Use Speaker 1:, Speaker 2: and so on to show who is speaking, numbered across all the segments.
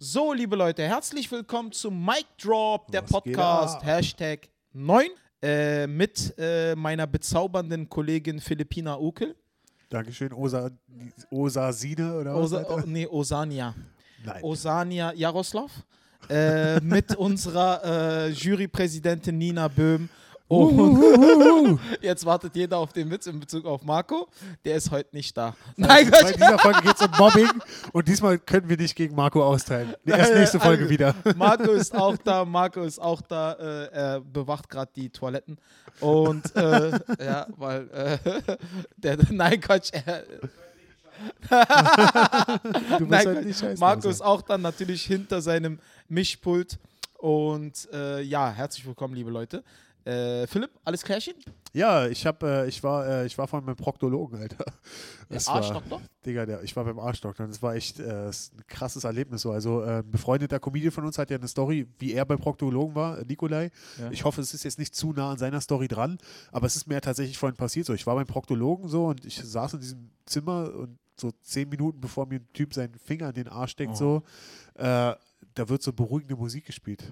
Speaker 1: So, liebe Leute, herzlich willkommen zum Mic Drop, der
Speaker 2: Was
Speaker 1: Podcast? Hashtag 9, äh, mit äh, meiner bezaubernden Kollegin Philippina Ukel.
Speaker 2: Dankeschön, Osa, Osasine oder was?
Speaker 1: Osa,
Speaker 2: Alter?
Speaker 1: oh, nee, Osania.
Speaker 2: Nein.
Speaker 1: Osania Jaroslav. Äh, mit unserer äh, Jurypräsidentin Nina Böhm. Und jetzt wartet jeder auf den Witz in Bezug auf Marco. Der ist heute nicht da. Nein,
Speaker 2: Bei
Speaker 1: Gott.
Speaker 2: dieser Folge geht es um Mobbing und diesmal können wir nicht gegen Marco austeilen. Erst nächste Folge
Speaker 1: Also,
Speaker 2: wieder.
Speaker 1: Marco ist auch da, Marco ist auch da, äh, er bewacht gerade die Toiletten. Und äh, ja, weil äh, der, nein, Quatsch, er,
Speaker 2: Du musst
Speaker 1: nein,
Speaker 2: halt nicht.
Speaker 1: Marco ist auch dann natürlich hinter seinem Mischpult. Und äh, ja, herzlich willkommen, liebe Leute. Äh, Philipp, alles klärchen?
Speaker 2: Ja, ich hab, äh, ich war, äh, ich war von meinem Proktologen, Alter.
Speaker 1: Der
Speaker 2: Das war-
Speaker 1: Arschdoktor?
Speaker 2: Digga, der, ich war beim Arschdoktor und das war echt äh, ist ein krasses Erlebnis. So. Also äh, ein befreundeter Comedian von uns hat ja eine Story, wie er beim Proktologen war, äh, Nikolai.
Speaker 1: Ja.
Speaker 2: Ich hoffe, es ist jetzt nicht zu nah an seiner Story dran, aber es ist mir ja tatsächlich vorhin passiert. So, ich war beim Proktologen so und ich saß in diesem Zimmer und so zehn Minuten bevor mir ein Typ seinen Finger in den Arsch steckt,
Speaker 1: Oh.
Speaker 2: so, äh, da wird so beruhigende Musik gespielt.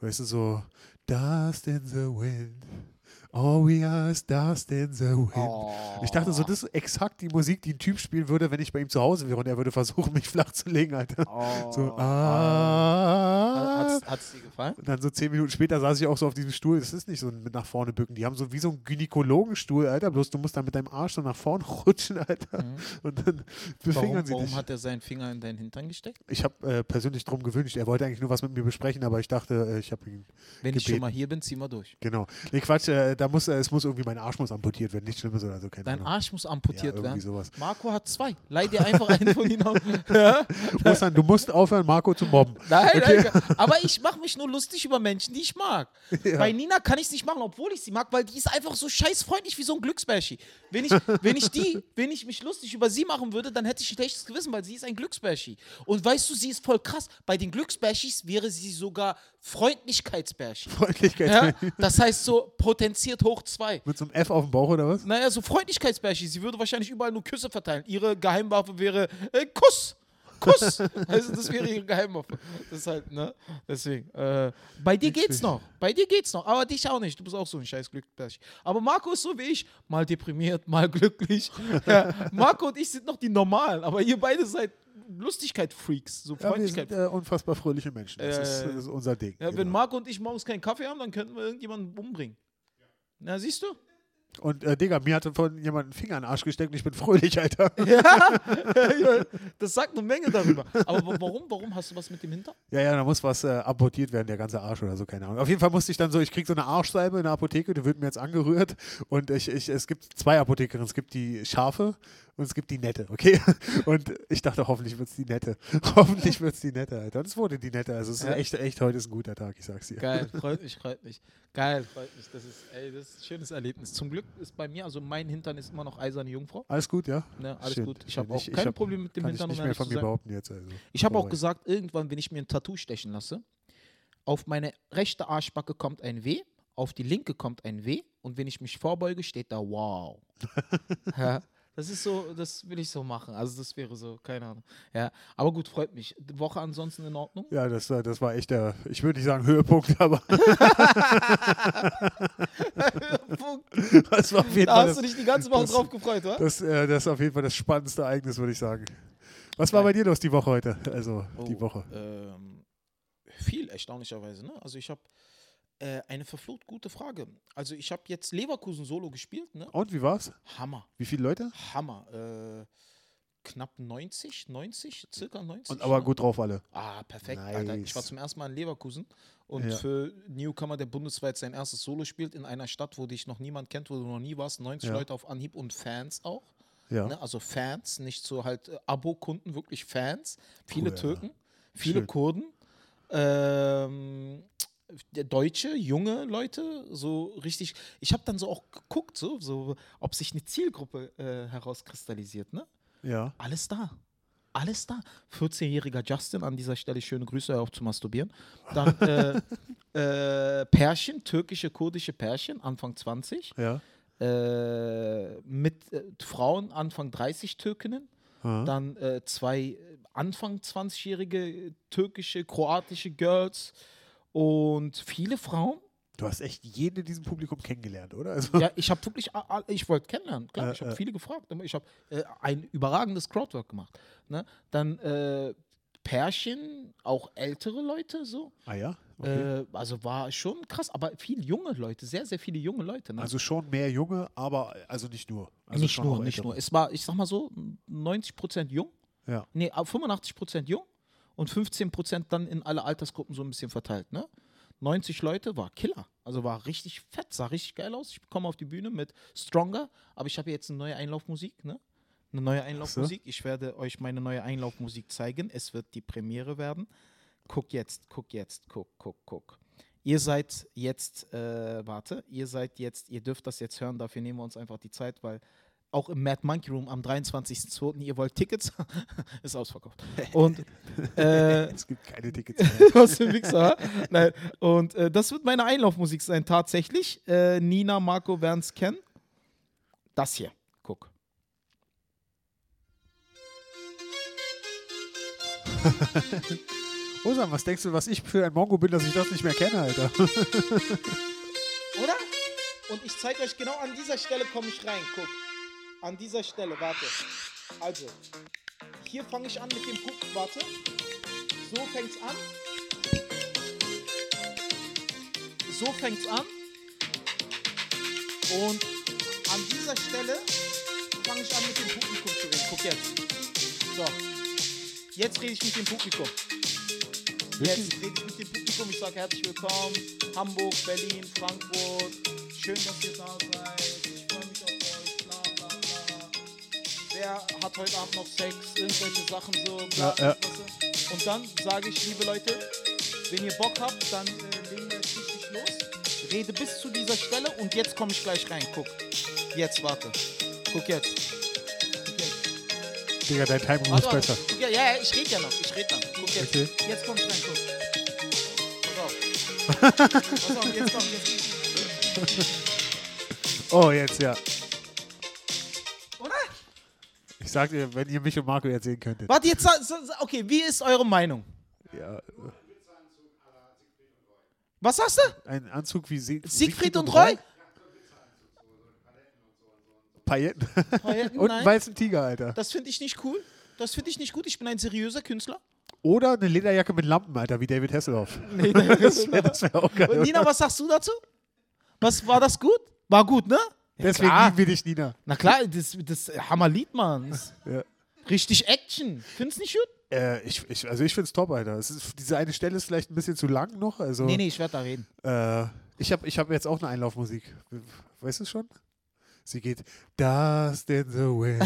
Speaker 2: Weißt du, so Dust in the wind. All we are dust in the wind.
Speaker 1: Oh.
Speaker 2: Ich dachte so, das ist exakt die Musik, die ein Typ spielen würde, wenn ich bei ihm zu Hause wäre und er würde versuchen, mich flach zu legen, Alter.
Speaker 1: Oh.
Speaker 2: So,
Speaker 1: Hat
Speaker 2: ah.
Speaker 1: es dir gefallen?
Speaker 2: Und dann so zehn Minuten später saß ich auch so auf diesem Stuhl. Das ist nicht so ein mit nach vorne bücken. Die haben so wie so einen Gynäkologenstuhl, Alter. Bloß du musst dann mit deinem Arsch so nach vorne rutschen, Alter.
Speaker 1: Mhm.
Speaker 2: Und dann befingern
Speaker 1: Warum,
Speaker 2: sie
Speaker 1: warum
Speaker 2: dich.
Speaker 1: hat er seinen Finger in deinen Hintern gesteckt?
Speaker 2: ich habe äh, persönlich drum gewünscht. Er wollte eigentlich nur was mit mir besprechen, aber ich dachte, äh, ich habe ihn.
Speaker 1: Wenn ich
Speaker 2: Gebeten.
Speaker 1: schon mal hier bin, ziehen wir durch.
Speaker 2: Genau. Nee, Quatsch. Äh, da muss, äh, es muss irgendwie mein Arsch muss amputiert werden. Nichts Schlimmes oder so. Keine
Speaker 1: Dein
Speaker 2: Ahnung.
Speaker 1: Arsch muss
Speaker 2: ja,
Speaker 1: amputiert
Speaker 2: irgendwie
Speaker 1: werden.
Speaker 2: sowas.
Speaker 1: Marco hat zwei. Leih dir einfach einen von ihnen auf. Ja?
Speaker 2: Ostern, du musst aufhören, Marco zu mobben.
Speaker 1: Nein,
Speaker 2: Okay.
Speaker 1: nein, aber ich mache mich nur lustig über Menschen, die ich mag. Bei Nina kann ich es nicht machen, obwohl ich sie mag, weil die ist einfach so scheißfreundlich wie so ein Glücksbärschi. Wenn ich, wenn ich die, wenn ich mich lustig über sie machen würde, dann hätte ich ein schlechtes Gewissen, weil sie ist ein Glücksbärschi. Und weißt du, sie ist voll krass. Bei den Glücksbärschis wäre sie sogar Freundlichkeitsbärschi.
Speaker 2: Freundlichkeit.
Speaker 1: Ja? Das heißt so potenziert hoch zwei.
Speaker 2: Mit so einem F auf dem Bauch oder was?
Speaker 1: Naja, so Freundlichkeitsbärschi. Sie würde wahrscheinlich überall nur Küsse verteilen. Ihre Geheimwaffe wäre äh, Kuss. Kuss. Also das wäre ihre Geheimwaffe. Das ist halt, ne? Deswegen. Äh, bei dir geht's noch. Bei dir geht's noch. Aber dich auch nicht. Du bist auch so ein scheiß Glücksbärschi. Aber Marco ist so wie ich. Mal deprimiert, mal glücklich. Ja, Marco und ich sind noch die Normalen. Aber ihr beide seid Lustigkeit-Freaks. So
Speaker 2: Ja, wir
Speaker 1: Freundlichkeit.
Speaker 2: sind äh, unfassbar fröhliche Menschen. Das,
Speaker 1: Äh,
Speaker 2: ist, das ist unser Ding.
Speaker 1: ja, wenn
Speaker 2: genau.
Speaker 1: Marco und ich morgens keinen Kaffee haben, dann könnten wir irgendjemanden umbringen. Na, siehst du?
Speaker 2: Und äh, Digga, mir hat von jemand einen Finger in den Arsch gesteckt und ich bin fröhlich, Alter.
Speaker 1: Ja, das sagt eine Menge darüber. Aber wa- warum? Warum hast du was mit dem Hinter?
Speaker 2: Ja, ja, da muss was äh, amputiert werden, der ganze Arsch oder so, keine Ahnung. Auf jeden Fall musste ich dann so, ich krieg so eine Arschsalbe in der Apotheke, die wird mir jetzt angerührt. Und ich, ich, es gibt zwei Apothekerinnen. Es gibt die scharfe und es gibt die nette, okay? Und ich dachte, hoffentlich wird es die nette. hoffentlich wird es die nette, Alter. Und es wurde die nette. Also es ist
Speaker 1: Ja.
Speaker 2: echt, echt, heute ist ein guter Tag, ich sag's dir.
Speaker 1: Geil, freut mich, freut mich. Geil, freut mich. Das ist, ey, das ist ein schönes Erlebnis. Zum Glück ist bei mir, also mein Hintern ist immer noch eiserne Jungfrau.
Speaker 2: Alles gut, ja?
Speaker 1: Ne, alles
Speaker 2: Schön,
Speaker 1: gut. Ich habe auch
Speaker 2: Ich- ich
Speaker 1: kein
Speaker 2: hab-
Speaker 1: Problem mit dem
Speaker 2: Kann ich
Speaker 1: Hintern, um
Speaker 2: nicht mehr von mir behaupten jetzt. Also.
Speaker 1: Ich habe auch gesagt, irgendwann, wenn ich mir ein Tattoo stechen lasse, auf meine rechte Arschbacke kommt ein W, auf die linke kommt ein W und wenn ich mich vorbeuge, steht da Wow. Das ist so, das will ich so machen. Also das wäre so, keine Ahnung. Ja, aber gut, freut mich. Die Woche ansonsten in Ordnung?
Speaker 2: Ja, das, war- das war echt der, ich würde nicht sagen Höhepunkt, aber das war auf jeden
Speaker 1: da
Speaker 2: Fall
Speaker 1: hast du
Speaker 2: das,
Speaker 1: dich die ganze Woche
Speaker 2: das-
Speaker 1: drauf gefreut, wa?
Speaker 2: das, äh, das ist auf jeden Fall das spannendste Ereignis, würde ich sagen. Was war bei dir los die Woche heute? Also die
Speaker 1: Oh,
Speaker 2: Woche.
Speaker 1: Ähm, viel, erstaunlicherweise. Ne? Also ich habe äh, eine verflucht gute Frage. Also ich habe jetzt Leverkusen Solo gespielt. Ne?
Speaker 2: Und wie war's?
Speaker 1: Hammer,
Speaker 2: Wie viele Leute?
Speaker 1: Hammer. Äh, knapp 90, 90, circa 90.
Speaker 2: Und aber
Speaker 1: ne?
Speaker 2: gut drauf alle.
Speaker 1: Ah, perfekt, Alter. Ich war
Speaker 2: Nice.
Speaker 1: zum ersten Mal in Leverkusen und
Speaker 2: Ja.
Speaker 1: für Newcomer, der bundesweit sein erstes Solo spielt, in einer Stadt, wo dich noch niemand kennt, wo du noch nie warst, 90
Speaker 2: Ja.
Speaker 1: Leute auf Anhieb und Fans auch.
Speaker 2: Ja.
Speaker 1: Ne? Also Fans, nicht so halt äh, Abo-Kunden, wirklich Fans. Viele
Speaker 2: Cool.
Speaker 1: Türken, viele
Speaker 2: Schön.
Speaker 1: Kurden, ähm, Deutsche, junge Leute, so richtig. Ich habe dann so auch geguckt, so, so, ob sich eine Zielgruppe äh, herauskristallisiert. Ne?
Speaker 2: Ja.
Speaker 1: Alles da. Alles da. 14-jähriger Justin, an dieser Stelle schöne Grüße, auf zu masturbieren. Dann äh, äh, Pärchen, türkische, kurdische Pärchen, Anfang 20.
Speaker 2: Ja.
Speaker 1: Äh, mit äh, Frauen, Anfang 30 Türkinnen.
Speaker 2: Aha.
Speaker 1: Dann äh, zwei Anfang 20-jährige türkische, kroatische Girls und viele Frauen.
Speaker 2: Du hast echt jeden in diesem Publikum kennengelernt, oder? Also,
Speaker 1: Ja, ich habe wirklich, ich wollte kennenlernen, klar,
Speaker 2: Äh,
Speaker 1: ich habe
Speaker 2: äh.
Speaker 1: viele gefragt, ich habe äh, ein überragendes Crowdwork gemacht. Ne? Dann äh, Pärchen, auch ältere Leute so.
Speaker 2: ah ja? Okay.
Speaker 1: Äh, also war schon krass, aber viele junge Leute, sehr, sehr viele junge Leute. Ne?
Speaker 2: also schon mehr Junge, aber also nicht nur. Also
Speaker 1: nicht nur, nicht
Speaker 2: ältere.
Speaker 1: nur. Es war, ich sag mal so, 90% jung,
Speaker 2: Ja.
Speaker 1: nee, 85% jung und 15% dann in alle Altersgruppen so ein bisschen verteilt. Ne? 90 Leute war Killer. Also war richtig fett, sah richtig geil aus. Ich komme auf die Bühne mit Stronger, aber ich habe jetzt eine neue Einlaufmusik, ne? Eine neue Einlaufmusik. Ich werde euch meine neue Einlaufmusik zeigen. Es wird die Premiere werden. Guck jetzt, guck jetzt, guck, guck, guck. Ihr seid jetzt, äh, warte, ihr seid jetzt, ihr dürft das jetzt hören, dafür nehmen wir uns einfach die Zeit, weil auch im Mad Monkey Room am 23.02. ihr wollt Tickets, ist ausverkauft. Und äh,
Speaker 2: Es gibt keine Tickets mehr.
Speaker 1: Du hast den Wichser. Nein. Und äh, das wird meine Einlaufmusik sein, tatsächlich. Äh, Nina, Marco werden es kennen. Das hier. Guck.
Speaker 2: Osan, was denkst du, was ich für ein Mongo bin, dass ich das nicht mehr kenne, Alter?
Speaker 1: Oder? Und ich zeige euch genau an dieser Stelle komme ich rein. Guck. An dieser Stelle, warte. Also, hier fange ich an mit dem Puck. Warte. So fängt's an. So fängt's an. Und an dieser Stelle fange ich an mit dem Publikum zu reden. Guck jetzt. So. Jetzt rede ich mit dem Publikum. Jetzt rede ich mit dem Publikum. Ich sage herzlich willkommen. Hamburg, Berlin, Frankfurt. Schön, dass ihr da seid. Wer hat heute Abend noch Sex? Irgendwelche Sachen so. Bla,
Speaker 2: Ja, ja.
Speaker 1: Und dann sage ich, liebe Leute, wenn ihr Bock habt, dann äh, legen wir jetzt richtig los. Rede bis zu dieser Stelle und jetzt komme ich gleich rein. Guck. Jetzt, warte. Guck jetzt. Guck jetzt.
Speaker 2: Digga, dein Timing
Speaker 1: Warte, warte.
Speaker 2: besser.
Speaker 1: Guck, ja, ja, ich rede ja noch. Ich rede noch. Guck jetzt.
Speaker 2: Okay.
Speaker 1: Jetzt komm ich rein, guck. Pass auf. Pass auf, jetzt komm, jetzt.
Speaker 2: Oh, jetzt, ja. Ich sag dir, wenn ihr mich und Marco jetzt sehen könntet.
Speaker 1: Warte, jetzt, okay, wie ist eure Meinung?
Speaker 2: Ja,
Speaker 1: Was sagst du?
Speaker 2: ein Anzug wie Sieg
Speaker 1: Siegfried und Roy?
Speaker 2: Pailletten.
Speaker 1: Pailletten,
Speaker 2: und einen weißen Tiger, Alter.
Speaker 1: Das finde ich nicht cool. Das finde ich nicht gut. Ich bin ein seriöser Künstler.
Speaker 2: Oder eine Lederjacke mit Lampen, Alter, wie David Hasselhoff.
Speaker 1: Nee,
Speaker 2: Das wäre wär auch geil.
Speaker 1: Und Nina, was sagst du dazu? Was war das gut? War gut, ne? Ja,
Speaker 2: Deswegen
Speaker 1: klar.
Speaker 2: lieben wir dich, Nina.
Speaker 1: Na klar, das, das Hammerlied, Mann.
Speaker 2: Ja.
Speaker 1: Richtig Action. Findest nicht gut?
Speaker 2: Äh, ich, ich, also ich find's top, Alter. Ist, diese eine Stelle ist vielleicht ein bisschen zu lang noch. Also,
Speaker 1: Nee, nee, ich werde da reden.
Speaker 2: Äh, ich habe ich hab jetzt auch eine Einlaufmusik. Weißt du es schon? Sie geht Dust in the Wind.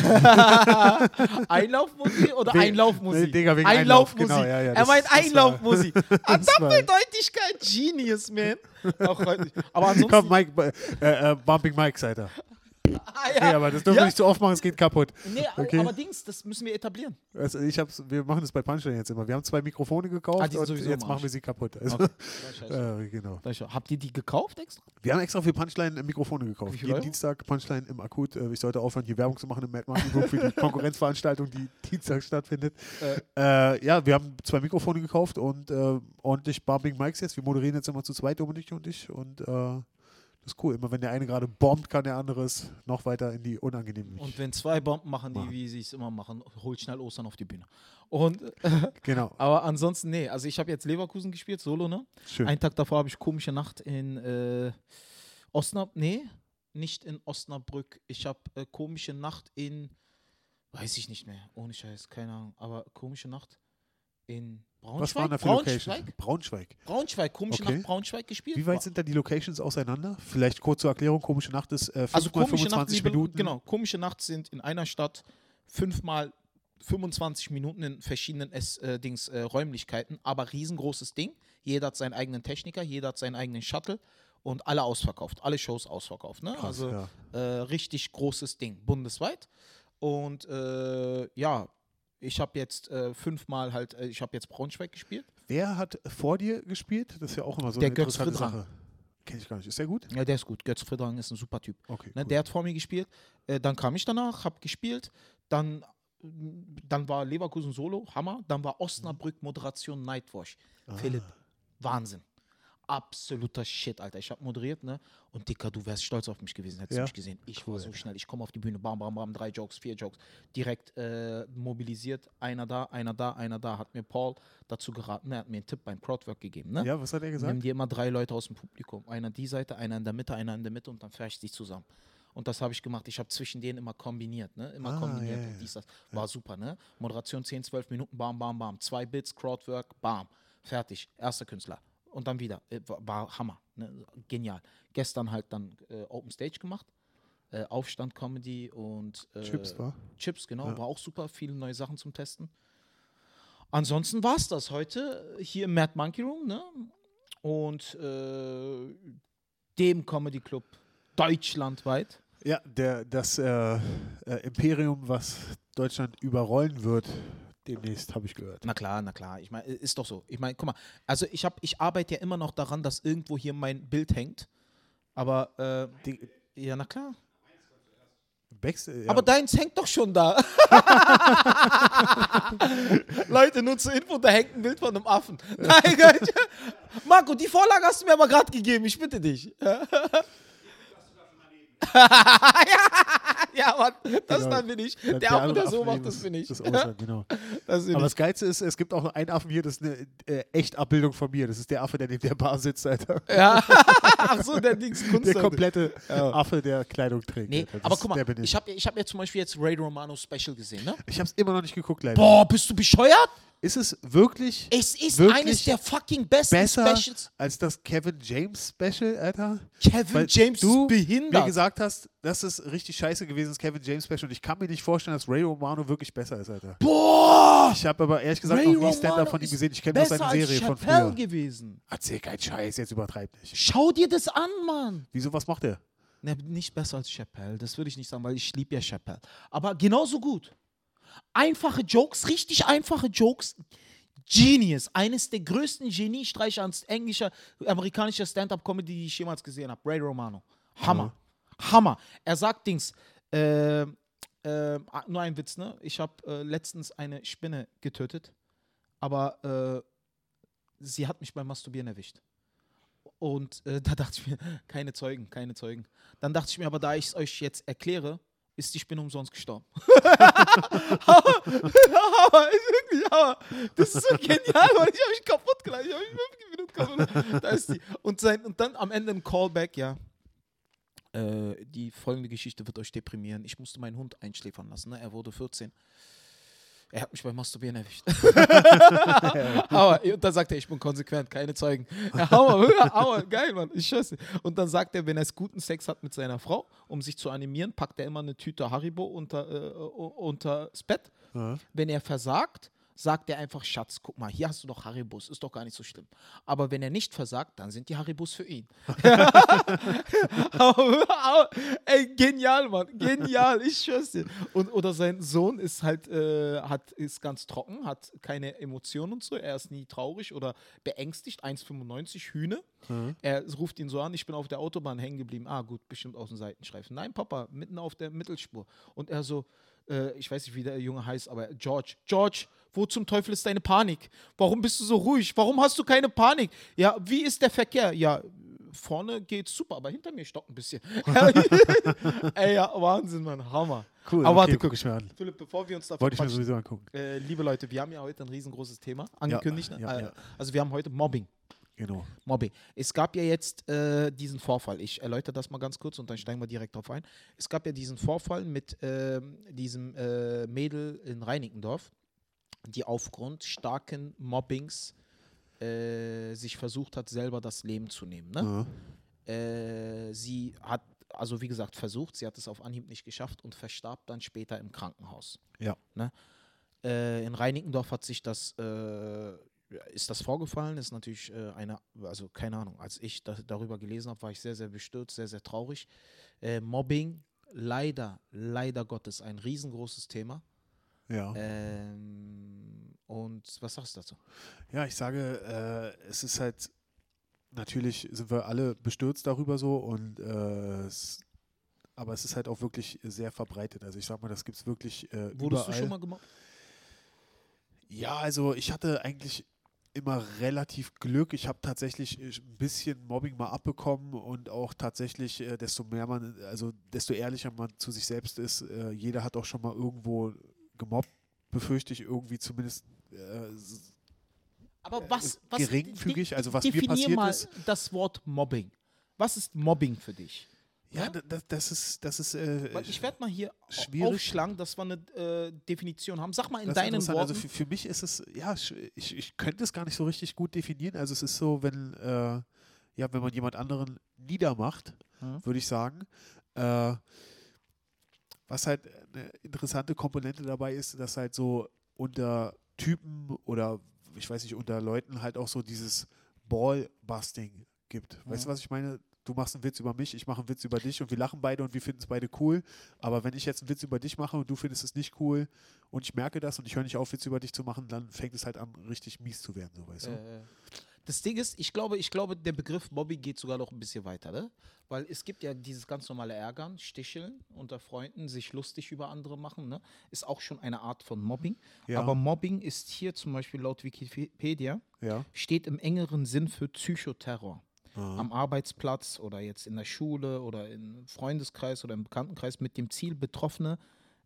Speaker 1: Einlaufmusik oder
Speaker 2: We-
Speaker 1: Einlaufmusik?
Speaker 2: Nee, Digga, wegen Einlauf,
Speaker 1: Einlaufmusik.
Speaker 2: genau, ja, ja,
Speaker 1: er meint Einlaufmusik. Doppeldeutigkeit, Genius, man. Auch heute. Aber ansonsten.
Speaker 2: Komm, Mike, äh, äh, Bumping Mike, seid
Speaker 1: ah,
Speaker 2: Nee, aber das dürfen
Speaker 1: Ja.
Speaker 2: wir nicht zu oft machen, es geht kaputt.
Speaker 1: Nee,
Speaker 2: Okay.
Speaker 1: aber Dings, das müssen wir etablieren.
Speaker 2: Also ich hab's, wir machen das bei Punchline jetzt immer. Wir haben zwei Mikrofone gekauft
Speaker 1: Ah,
Speaker 2: und jetzt machen wir sie kaputt. Also,
Speaker 1: Okay. Ja,
Speaker 2: äh, genau.
Speaker 1: Habt ihr die gekauft extra?
Speaker 2: Wir haben extra für Punchline Mikrofone gekauft. Jeden
Speaker 1: Euro?
Speaker 2: Dienstag Punchline im Akut. Äh, Ich sollte aufhören, hier Werbung zu machen im Mad Group für die Konkurrenzveranstaltung, die Dienstag stattfindet. Äh, ja, wir haben zwei Mikrofone gekauft und äh, ordentlich Bumping Mics jetzt. Wir moderieren jetzt immer zu zweit, Dominik und ich. Und äh, das ist cool. Immer wenn der eine gerade bombt, kann der andere es noch weiter in die unangenehmen.
Speaker 1: Und wenn zwei Bomben machen, die,
Speaker 2: Machen.
Speaker 1: wie sie es immer machen, holt schnell Ostern auf die Bühne. Und,
Speaker 2: genau.
Speaker 1: aber ansonsten, nee, also ich habe jetzt Leverkusen gespielt, Solo, ne?
Speaker 2: Schön.
Speaker 1: Einen Tag davor habe ich komische Nacht in äh, Osnabrück, nee, nicht in Osnabrück. Ich habe äh, komische Nacht in, weiß ich nicht mehr, ohne Scheiß, keine Ahnung, aber komische Nacht in Braunschweig.
Speaker 2: Was waren da für
Speaker 1: Braunschweig?
Speaker 2: Locations? Braunschweig.
Speaker 1: Braunschweig, komische
Speaker 2: Okay.
Speaker 1: Nacht Braunschweig gespielt.
Speaker 2: Wie weit sind da die Locations auseinander? Vielleicht kurz zur Erklärung. Komische Nacht ist äh, 5
Speaker 1: Also
Speaker 2: mal
Speaker 1: komische Nacht,
Speaker 2: 25
Speaker 1: liebe,
Speaker 2: Minuten.
Speaker 1: genau, komische Nacht sind in einer Stadt fünfmal 25 Minuten in verschiedenen S, äh, Dings, äh, Räumlichkeiten, aber riesengroßes Ding. Jeder hat seinen eigenen Techniker, jeder hat seinen eigenen Shuttle und alle ausverkauft, alle Shows ausverkauft. Ne?
Speaker 2: Krass,
Speaker 1: also
Speaker 2: ja.
Speaker 1: äh, richtig großes Ding, bundesweit. Und äh, ja, ich habe jetzt äh, fünfmal halt, äh, ich habe jetzt Braunschweig gespielt.
Speaker 2: Wer hat vor dir gespielt? Das ist ja auch immer so
Speaker 1: Der
Speaker 2: eine
Speaker 1: Götz
Speaker 2: interessante
Speaker 1: Friedrang.
Speaker 2: Sache. Kenn ich gar nicht. Ist der gut?
Speaker 1: Ja, der ist gut. Götz Friedrang ist ein super Typ.
Speaker 2: Okay.
Speaker 1: Ne,
Speaker 2: cool.
Speaker 1: der hat vor mir gespielt. Äh, dann kam ich danach, habe gespielt. Dann Dann war Leverkusen Solo, Hammer. Dann war Osnabrück Moderation Nightwash. Philipp, Wahnsinn. Absoluter Shit, Alter. Ich habe moderiert, ne? Und Dicker, du wärst stolz auf mich gewesen, hättest
Speaker 2: Ja.
Speaker 1: du mich gesehen. Ich war so schnell. Ich komme auf die Bühne, bam, bam, bam, drei Jokes, vier Jokes. Direkt äh, mobilisiert. Einer da, einer da, einer da. Hat mir Paul dazu geraten. Er hat mir einen Tipp beim Crowdwork gegeben, ne?
Speaker 2: Ja, was hat er
Speaker 1: Nimm
Speaker 2: gesagt?
Speaker 1: dir immer drei Leute aus dem Publikum. Einer die Seite, einer in der Mitte, einer in der Mitte und dann fährst dich zusammen. Und das habe ich gemacht. Ich habe zwischen denen immer kombiniert, ne? Immer
Speaker 2: Ah,
Speaker 1: kombiniert
Speaker 2: ja,
Speaker 1: und dies, das. War super, ne? Moderation 10, 12 Minuten, bam, bam, bam. Zwei Bits, Crowdwork, bam. Fertig. Erster Künstler. Und dann wieder. Äh, War, Hammer. Ne? Genial. Gestern halt dann äh, Open Stage gemacht. Äh, Aufstand Comedy und äh,
Speaker 2: Chips war.
Speaker 1: Chips, genau,
Speaker 2: Ja.
Speaker 1: war auch super, viele neue Sachen zum Testen. Ansonsten war es das heute hier im Mad Monkey Room, ne? Und äh, dem Comedy Club deutschlandweit.
Speaker 2: Ja, der, das äh, Imperium, was Deutschland überrollen wird, demnächst, habe ich gehört.
Speaker 1: Na klar, na klar. Ich meine, ist doch so. Ich meine, guck mal, also ich habe, ich arbeite ja immer noch daran, dass irgendwo hier mein Bild hängt. Aber äh,
Speaker 2: Die,
Speaker 1: ja, na klar.
Speaker 2: Backst- ja,
Speaker 1: Aber deins hängt doch schon da. Leute, nur zur Info, da hängt ein Bild von einem Affen. Nein, Gott. Marco, die Vorlage hast du mir aber gerade gegeben, ich bitte dich. ja, Mann, das
Speaker 2: Genau.
Speaker 1: dann bin ich.
Speaker 2: der-
Speaker 1: Der Affe, der so macht, das bin ich.
Speaker 2: Das Ausland, genau.
Speaker 1: Das bin
Speaker 2: Aber
Speaker 1: ich.
Speaker 2: das Geilste ist, es gibt auch noch einen Affen hier, das ist eine äh, Echtabbildung von mir. Das ist der Affe, der neben der Bar sitzt, Alter.
Speaker 1: Ja. Ach so, der Dings Kunst.
Speaker 2: Der komplette
Speaker 1: Ja.
Speaker 2: Affe, der Kleidung trägt.
Speaker 1: Nee,
Speaker 2: Alter.
Speaker 1: Aber guck mal,
Speaker 2: der bin
Speaker 1: ich habe ich hab jetzt zum Beispiel jetzt Ray Romano Special gesehen, ne?
Speaker 2: Ich habe es immer noch nicht geguckt, leider.
Speaker 1: Boah, bist du bescheuert?
Speaker 2: Ist es wirklich
Speaker 1: Es ist
Speaker 2: Wirklich
Speaker 1: eines der fucking besten
Speaker 2: besser
Speaker 1: Specials.
Speaker 2: als das Kevin James Special, Alter?
Speaker 1: Kevin
Speaker 2: Weil
Speaker 1: James
Speaker 2: du
Speaker 1: behindert.
Speaker 2: mir gesagt hast, das ist richtig scheiße gewesen, das Kevin James Special. Und ich kann mir nicht vorstellen, dass Ray Romano wirklich besser ist, Alter.
Speaker 1: Boah!
Speaker 2: Ich habe aber ehrlich gesagt
Speaker 1: Ray
Speaker 2: noch nie Stand-Up von ihm gesehen. Ich kenne nur seine Serie von früher.
Speaker 1: gewesen.
Speaker 2: Erzähl keinen Scheiß, jetzt übertreib nicht.
Speaker 1: Schau dir das an, Mann.
Speaker 2: Wieso, was macht er?
Speaker 1: Ne, nicht besser als Chappelle, das würde ich nicht sagen, weil ich liebe ja Chappelle. Aber genauso gut. Einfache Jokes, richtig einfache Jokes. Genius. Eines der größten Geniestreiche an englischer, amerikanischer Stand-Up-Comedy, die ich jemals gesehen habe. Ray Romano. Hammer. Hammer. Er sagt Dings. Äh, äh, nur ein Witz, ne? Ich habe äh, letztens eine Spinne getötet, aber äh, sie hat mich beim Masturbieren erwischt. Und äh, da dachte ich mir, keine Zeugen, keine Zeugen. Dann dachte ich mir aber, da ich es euch jetzt erkläre, ist die Spinne umsonst gestorben. aber, wirklich, aber, das ist so genial, weil ich habe mich kaputt gelacht. Ich habe mich fünf Minuten kaputt Da ist die. Und, sein, und dann am Ende ein Callback, ja. Äh, die folgende Geschichte wird euch deprimieren. Ich musste meinen Hund einschläfern lassen. Ne? Er wurde 14. Er hat mich beim Masturbieren erwischt. aber und dann sagt er, ich bin konsequent, keine Zeugen. Ja, Hammer, Hammer, geil, Mann. Ich dir. Und dann sagt er, wenn er guten Sex hat mit seiner Frau, um sich zu animieren, packt er immer eine Tüte Haribo unter, äh, unter das Bett.
Speaker 2: Ja.
Speaker 1: Wenn er versagt, sagt er einfach, Schatz, guck mal, hier hast du doch Haribus, ist doch gar nicht so schlimm. Aber wenn er nicht versagt, dann sind die Haribus für ihn. ey, genial, Mann, genial, ich schwör's dir. Und, oder sein Sohn ist halt, äh, hat, ist ganz trocken, hat keine Emotionen und so, er ist nie traurig oder beängstigt, 1,95 Hühne. Er ruft ihn so an, ich bin auf der Autobahn hängen geblieben. Ah, gut, bestimmt aus dem Seitenstreifen. Nein, Papa, mitten auf der Mittelspur. Und er so, äh, ich weiß nicht, wie der Junge heißt, aber George, George, wo zum Teufel ist deine Panik? Warum bist du so ruhig? Warum hast du keine Panik? Ja, wie ist der Verkehr? Ja, vorne geht's super, aber hinter mir stockt ein bisschen. Ey, ja, Wahnsinn, Mann, Hammer.
Speaker 2: Cool,
Speaker 1: aber
Speaker 2: okay,
Speaker 1: warte,
Speaker 2: guck ich mir an.
Speaker 1: Philipp, bevor wir uns da
Speaker 2: Wollte ich mir sowieso angucken.
Speaker 1: äh, liebe Leute, wir haben ja heute ein riesengroßes Thema angekündigt. ne?
Speaker 2: ja,
Speaker 1: Äh,
Speaker 2: ja.
Speaker 1: Also wir haben heute Mobbing.
Speaker 2: Genau.
Speaker 1: Mobbing. Es gab ja jetzt äh, diesen Vorfall. Ich erläutere das mal ganz kurz und dann steigen wir direkt drauf ein. Es gab ja diesen Vorfall mit ähm, diesem äh, Mädel in Reinickendorf, die aufgrund starken Mobbings äh, sich versucht hat, selber das Leben zu nehmen. Ne?
Speaker 2: Ja.
Speaker 1: Äh, sie hat, also wie gesagt, versucht, sie hat es auf Anhieb nicht geschafft und verstarb dann später im Krankenhaus.
Speaker 2: Ja.
Speaker 1: Ne? Äh, in Reinickendorf hat sich das, äh, ist das vorgefallen, ist natürlich äh, eine, also keine Ahnung, als ich da, darüber gelesen habe, war ich sehr, sehr bestürzt, sehr, sehr traurig. Äh, Mobbing, leider, leider Gottes, ein riesengroßes Thema.
Speaker 2: Ja.
Speaker 1: Ähm, und was sagst du dazu?
Speaker 2: Ja, ich sage, äh, es ist halt, natürlich sind wir alle bestürzt darüber so und äh, es aber es ist halt auch wirklich sehr verbreitet. Also ich sag mal, das gibt es wirklich äh,
Speaker 1: Wurdest
Speaker 2: überall.
Speaker 1: du schon mal gemobbt?
Speaker 2: Ja, also ich hatte eigentlich immer relativ Glück. Ich habe tatsächlich äh, ein bisschen Mobbing mal abbekommen und auch tatsächlich, äh, desto mehr man, also desto ehrlicher man zu sich selbst ist, äh, jeder hat auch schon mal irgendwo gemobbt, befürchte ich irgendwie zumindest äh,
Speaker 1: Aber was, was
Speaker 2: geringfügig, also was mir passiert
Speaker 1: mal
Speaker 2: ist.
Speaker 1: das Wort Mobbing. Was ist Mobbing für dich?
Speaker 2: Ja,
Speaker 1: Ja?
Speaker 2: da- das, das ist, das ist äh,
Speaker 1: Weil ich werde mal hier
Speaker 2: schwierig.
Speaker 1: aufschlagen, dass wir eine äh, Definition haben. Sag mal in
Speaker 2: Das
Speaker 1: deinen. Worten.
Speaker 2: Also für, für mich ist es, ja, ich, ich könnte es gar nicht so richtig gut definieren. Also es ist so, wenn, äh, ja, wenn man jemand anderen niedermacht,
Speaker 1: Mhm.
Speaker 2: würde ich sagen. Äh, was halt eine interessante Komponente dabei ist, dass halt so unter Typen oder ich weiß nicht, unter Leuten halt auch so dieses Ballbusting gibt. Weißt du,
Speaker 1: Mhm.
Speaker 2: was ich meine? Du machst einen Witz über mich, ich mache einen Witz über dich und wir lachen beide und wir finden es beide cool. Aber wenn ich jetzt einen Witz über dich mache und du findest es nicht cool und ich merke das und ich höre nicht auf, Witze über dich zu machen, dann fängt es halt an, richtig mies zu werden, so weißt du?
Speaker 1: Äh, das Ding ist, ich glaube, ich glaube, der Begriff Mobbing geht sogar noch ein bisschen weiter, ne? Weil es gibt ja dieses ganz normale Ärgern, Sticheln unter Freunden, sich lustig über andere machen, ne? Ist auch schon eine Art von Mobbing.
Speaker 2: Ja.
Speaker 1: Aber Mobbing ist hier zum Beispiel laut Wikipedia,
Speaker 2: Ja.
Speaker 1: steht im engeren Sinn für Psychoterror.
Speaker 2: Aha.
Speaker 1: Am Arbeitsplatz oder jetzt in der Schule oder im Freundeskreis oder im Bekanntenkreis mit dem Ziel, Betroffene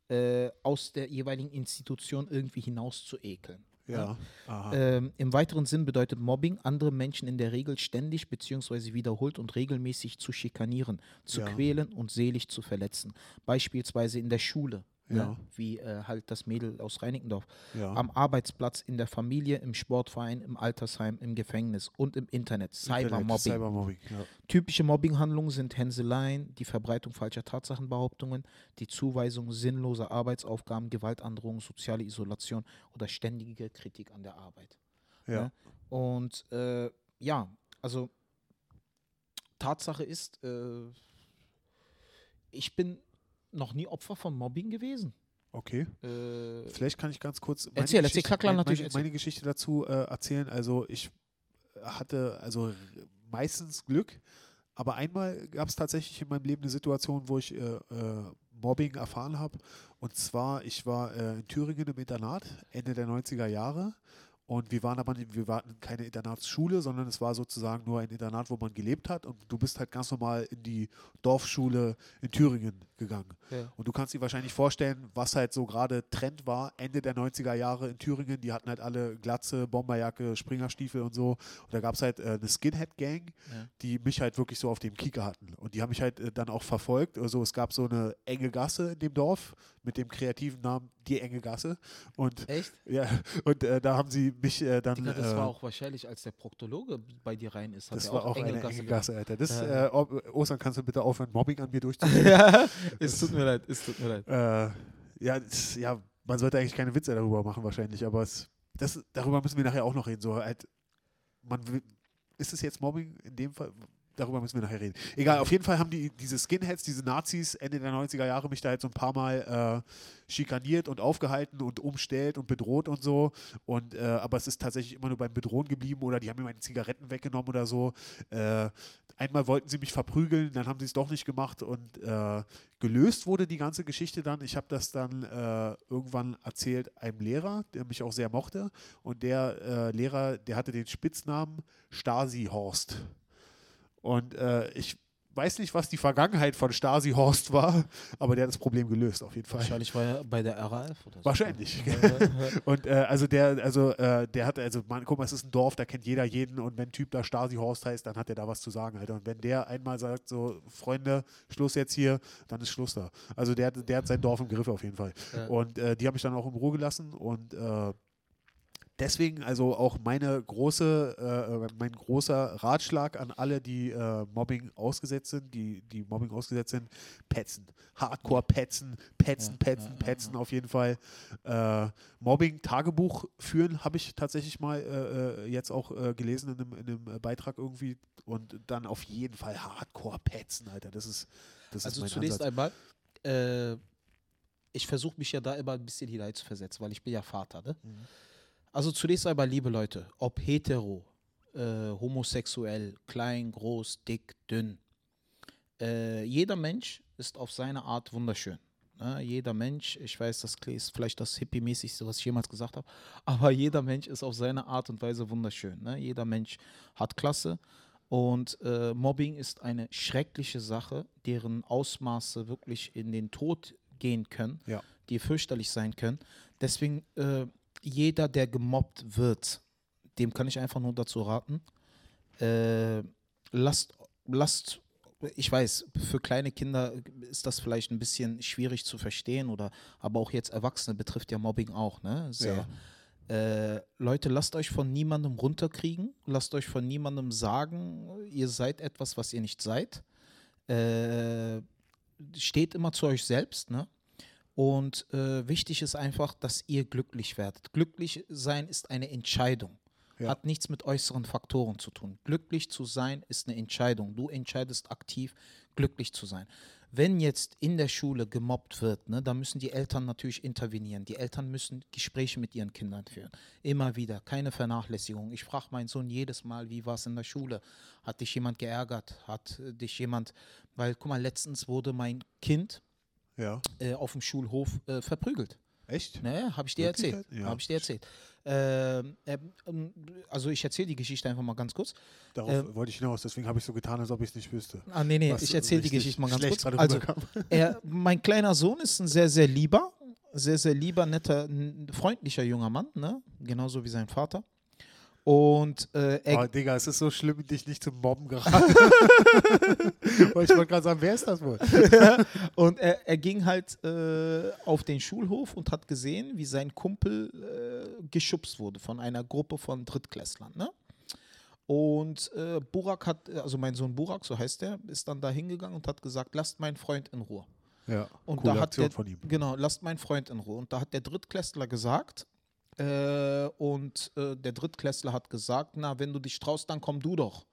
Speaker 1: äh, aus der jeweiligen Institution irgendwie hinaus zu ekeln.
Speaker 2: Ja. Aha.
Speaker 1: Ähm, Im weiteren Sinn bedeutet Mobbing, andere Menschen in der Regel ständig bzw. wiederholt und regelmäßig zu schikanieren, zu
Speaker 2: Ja.
Speaker 1: quälen und seelisch zu verletzen. Beispielsweise in der Schule,
Speaker 2: Ja.
Speaker 1: ne? wie äh, halt das Mädel aus Reinickendorf.
Speaker 2: ja.
Speaker 1: Am Arbeitsplatz, in der Familie, im Sportverein, im Altersheim, im Gefängnis und im Internet. Cybermobbing.
Speaker 2: Cybermobbing, ja.
Speaker 1: Typische Mobbinghandlungen sind Hänseleien, die Verbreitung falscher Tatsachenbehauptungen, die Zuweisung sinnloser Arbeitsaufgaben, Gewaltandrohungen, soziale Isolation oder ständige Kritik an der Arbeit.
Speaker 2: Ja.
Speaker 1: Ne? Und äh, ja, also Tatsache ist, äh, ich bin noch nie Opfer von Mobbing gewesen.
Speaker 2: Okay.
Speaker 1: Äh,
Speaker 2: Vielleicht kann ich ganz kurz meine
Speaker 1: Erzähl, erzähl,
Speaker 2: Geschichte,
Speaker 1: klar, klar,
Speaker 2: meine,
Speaker 1: natürlich,
Speaker 2: meine,
Speaker 1: erzähl.
Speaker 2: Geschichte dazu äh, erzählen. Also ich hatte also meistens Glück, aber einmal gab es tatsächlich in meinem Leben eine Situation, wo ich äh, äh, Mobbing erfahren habe. Und zwar, ich war äh, in Thüringen im Internat Ende der 90er Jahre. Und wir waren aber nicht, wir waren keine Internatsschule, sondern es war sozusagen nur ein Internat, wo man gelebt hat. Und du bist halt ganz normal in die Dorfschule in Thüringen gegangen.
Speaker 1: Ja.
Speaker 2: Und du kannst dir wahrscheinlich vorstellen, was halt so gerade Trend war, Ende der 90er Jahre in Thüringen. Die hatten halt alle Glatze, Bomberjacke, Springerstiefel und so. Und da gab es halt äh, eine Skinhead-Gang,
Speaker 1: Ja.
Speaker 2: die mich halt wirklich so auf dem Kieker hatten. Und die haben mich halt äh, dann auch verfolgt. Also es gab so eine enge Gasse in dem Dorf mit dem kreativen Namen Die enge Gasse. Und
Speaker 1: Echt?
Speaker 2: ja, und äh, da haben sie mich äh, dann.
Speaker 1: Digga, das
Speaker 2: äh,
Speaker 1: war auch wahrscheinlich, als der Proktologe bei dir rein ist. Hat
Speaker 2: das war auch eine
Speaker 1: Engelgasse
Speaker 2: enge. Gasse, Alter. Das,
Speaker 1: Ja.
Speaker 2: äh, Ostern, kannst du bitte aufhören, Mobbing an mir durchzuführen?
Speaker 1: ja, es tut mir leid, es tut mir leid.
Speaker 2: Äh, ja, es, ja, man sollte eigentlich keine Witze darüber machen wahrscheinlich, aber es, das, darüber müssen wir nachher auch noch reden. So halt, man will, ist es jetzt Mobbing in dem Fall? Darüber müssen wir nachher reden. Egal, auf jeden Fall haben die diese Skinheads, diese Nazis Ende der 90er Jahre mich da halt so ein paar Mal äh, schikaniert und aufgehalten und umstellt und bedroht und so. Und äh, aber es ist tatsächlich immer nur beim Bedrohen geblieben oder die haben mir meine Zigaretten weggenommen oder so. Äh, einmal wollten sie mich verprügeln, dann haben sie es doch nicht gemacht und äh, gelöst wurde die ganze Geschichte dann. Ich habe das dann äh, irgendwann erzählt einem Lehrer, der mich auch sehr mochte. Und der äh, Lehrer, der hatte den Spitznamen Stasi-Horst. Und äh, ich weiß nicht, was die Vergangenheit von Stasi-Horst war, aber der hat das Problem gelöst, auf jeden Fall.
Speaker 1: Wahrscheinlich war er bei der RAF oder so.
Speaker 2: Wahrscheinlich. Und äh, also der, also äh, der hat, also man, guck mal, es ist ein Dorf, da kennt jeder jeden und wenn ein Typ da Stasi Horst heißt, dann hat er da was zu sagen, Alter. Und wenn der einmal sagt, so, Freunde, Schluss jetzt hier, dann ist Schluss da. Also der, hat- der hat sein Dorf im Griff auf jeden Fall.
Speaker 1: Ja.
Speaker 2: Und äh, die habe ich dann auch in Ruhe gelassen und äh, Deswegen also auch meine große, äh, mein großer Ratschlag an alle, die äh, Mobbing ausgesetzt sind, die, die Mobbing ausgesetzt sind, petzen. Hardcore petzen, petzen,
Speaker 1: Ja,
Speaker 2: petzen,
Speaker 1: ja, ja,
Speaker 2: petzen auf jeden Fall. Äh, Mobbing-Tagebuch führen habe ich tatsächlich mal äh, äh, jetzt auch äh, gelesen in einem, in einem äh, Beitrag irgendwie und dann auf jeden Fall Hardcore petzen, Alter. Das ist, das ist
Speaker 1: Also
Speaker 2: mein
Speaker 1: zunächst
Speaker 2: Ansatz.
Speaker 1: einmal, äh, ich versuche mich ja da immer ein bisschen hinein zu versetzen, weil ich bin ja Vater. Ne?
Speaker 2: Mhm.
Speaker 1: Also zunächst einmal, liebe Leute, ob hetero, äh, homosexuell, klein, groß, dick, dünn, äh, jeder Mensch ist auf seine Art wunderschön. Ne? Jeder Mensch, ich weiß, das ist vielleicht das hippie-mäßigste, was ich jemals gesagt habe, aber jeder Mensch ist auf seine Art und Weise wunderschön. Ne? Jeder Mensch hat Klasse und äh, Mobbing ist eine schreckliche Sache, deren Ausmaße wirklich in den Tod gehen können,
Speaker 2: Ja.
Speaker 1: die fürchterlich sein können. Deswegen, äh, jeder, der gemobbt wird, dem kann ich einfach nur dazu raten, äh, lasst, lasst, ich weiß, für kleine Kinder ist das vielleicht ein bisschen schwierig zu verstehen oder, aber auch jetzt Erwachsene betrifft ja Mobbing auch, ne? Sehr. Äh, Leute, lasst euch von niemandem runterkriegen, lasst euch von niemandem sagen, ihr seid etwas, was ihr nicht seid. Äh, steht immer zu euch selbst, ne? Und äh, wichtig ist einfach, dass ihr glücklich werdet. Glücklich sein ist eine Entscheidung.
Speaker 2: Ja.
Speaker 1: Hat nichts mit äußeren Faktoren zu tun. Glücklich zu sein ist eine Entscheidung. Du entscheidest aktiv, glücklich zu sein. Wenn jetzt in der Schule gemobbt wird, ne, dann müssen die Eltern natürlich intervenieren. Die Eltern müssen Gespräche mit ihren Kindern führen. Immer wieder, keine Vernachlässigung. Ich frage meinen Sohn jedes Mal, wie war es in der Schule? Hat dich jemand geärgert? Hat äh, dich jemand, weil, guck mal, letztens wurde mein Kind
Speaker 2: Ja.
Speaker 1: äh, auf dem Schulhof äh, verprügelt.
Speaker 2: Echt?
Speaker 1: Ne, habe ich dir
Speaker 2: Wirklich?
Speaker 1: erzählt.
Speaker 2: Ja.
Speaker 1: Habe ich dir erzählt. Ähm, ähm, also ich erzähle die Geschichte einfach mal ganz kurz.
Speaker 2: Darauf
Speaker 1: Ähm,
Speaker 2: wollte ich hinaus, deswegen habe ich so getan, als ob ich es nicht wüsste.
Speaker 1: Ah, nee, nee, ich erzähle die Geschichte mal ganz kurz. Also, er, mein kleiner Sohn ist ein sehr, sehr lieber, sehr, sehr lieber, netter, freundlicher junger Mann, ne? genauso wie sein Vater. Und äh, er,
Speaker 2: Oh, Digga, es ist so schlimm, dich nicht zu mobben gerade. Ich wollte gerade sagen, wer ist das wohl?
Speaker 1: Und er, er ging halt äh, auf den Schulhof und hat gesehen, wie sein Kumpel äh, geschubst wurde von einer Gruppe von Drittklässlern. Ne? Und äh, Burak hat, also mein Sohn Burak, so heißt er, ist dann da hingegangen und hat gesagt, lasst meinen Freund in Ruhe.
Speaker 2: Ja,
Speaker 1: Und da hat
Speaker 2: Aktion
Speaker 1: der,
Speaker 2: von ihm.
Speaker 1: genau, lasst meinen Freund in Ruhe. Und da hat der Drittklässler gesagt, äh, und äh, der Drittklässler hat gesagt, na, wenn du dich traust, dann komm du doch.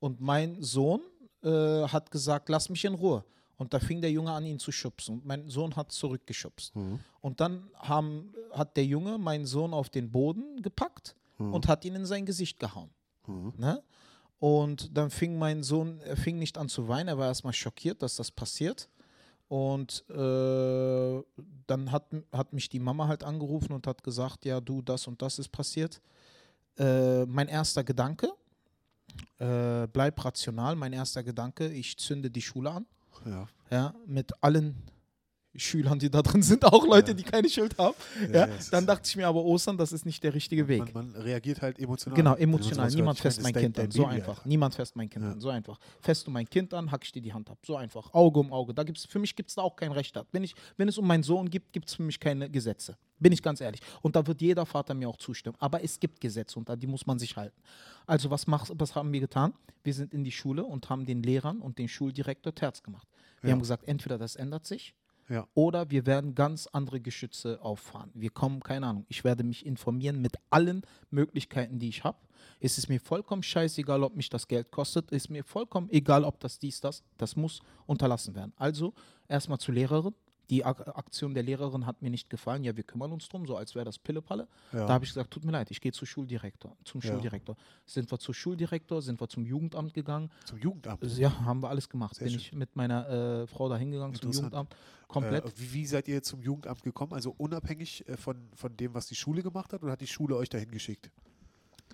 Speaker 1: Und mein Sohn äh, hat gesagt, lass mich in Ruhe. Und da fing der Junge an, ihn zu schubsen. Und mein Sohn hat zurückgeschubst.
Speaker 2: Mhm.
Speaker 1: Und dann haben, hat der Junge meinen Sohn auf den Boden gepackt
Speaker 2: Mhm.
Speaker 1: und hat ihn in sein Gesicht gehauen.
Speaker 2: Mhm.
Speaker 1: Ne? Und dann fing mein Sohn, er fing nicht an zu weinen, er war erstmal schockiert, dass das passiert. Und äh, dann hat, hat mich die Mama halt angerufen und hat gesagt, ja, du, das und das ist passiert. Äh, mein erster Gedanke, äh, bleib rational, mein erster Gedanke, ich zünde die Schule an,
Speaker 2: Ja.
Speaker 1: ja, mit allen Schülern, die da drin sind, auch Leute,
Speaker 2: Ja.
Speaker 1: die keine Schuld haben.
Speaker 2: Ja,
Speaker 1: Ja, dann dachte ich mir aber, Ostern, das ist nicht der richtige Weg.
Speaker 2: Man, man reagiert halt emotional.
Speaker 1: Genau, emotional. Niemand
Speaker 2: meine,
Speaker 1: mein Kind an. So
Speaker 2: Baby,
Speaker 1: einfach. Niemand fässt mein Kind an. So einfach. Fässt du mein Kind an, hack ich dir die Hand ab. So einfach. Auge um Auge. Da gibt's, für mich gibt es da auch kein Rechtsstaat. Wenn, ich, wenn es um meinen Sohn gibt, gibt es für mich keine Gesetze. Bin ich ganz ehrlich. Und da wird jeder Vater mir auch zustimmen. Aber es gibt Gesetze und an die muss man sich halten. Also was, mach, was haben wir getan? Wir sind in die Schule und haben den Lehrern und den Schuldirektor Terz gemacht. Wir haben gesagt, entweder das ändert sich
Speaker 2: Ja.
Speaker 1: oder wir werden ganz andere Geschütze auffahren. Wir kommen, keine Ahnung, ich werde mich informieren mit allen Möglichkeiten, die ich habe. Es ist mir vollkommen scheißegal, ob mich das Geld kostet. Es ist mir vollkommen egal, ob das dies, das. Das muss unterlassen werden. Also erstmal zur Lehrerin. Die Ak Aktion der Lehrerin hat mir nicht gefallen. Ja, wir kümmern uns drum, so als wäre das Pillepalle.
Speaker 2: Ja.
Speaker 1: Da habe ich gesagt, tut mir leid, ich gehe zu Schuldirektor, zum
Speaker 2: Ja.
Speaker 1: Schuldirektor. Sind wir zu Schuldirektor, sind wir zum Jugendamt gegangen.
Speaker 2: Zum Jugendamt.
Speaker 1: Ja, haben wir alles gemacht.
Speaker 2: Sehr
Speaker 1: Bin
Speaker 2: schön.
Speaker 1: ich mit meiner äh, Frau da hingegangen zum. Jugendamt. Komplett.
Speaker 2: Äh, wie, wie seid ihr zum Jugendamt gekommen? Also unabhängig äh, von, von dem, was die Schule gemacht hat, oder hat die Schule euch dahin geschickt?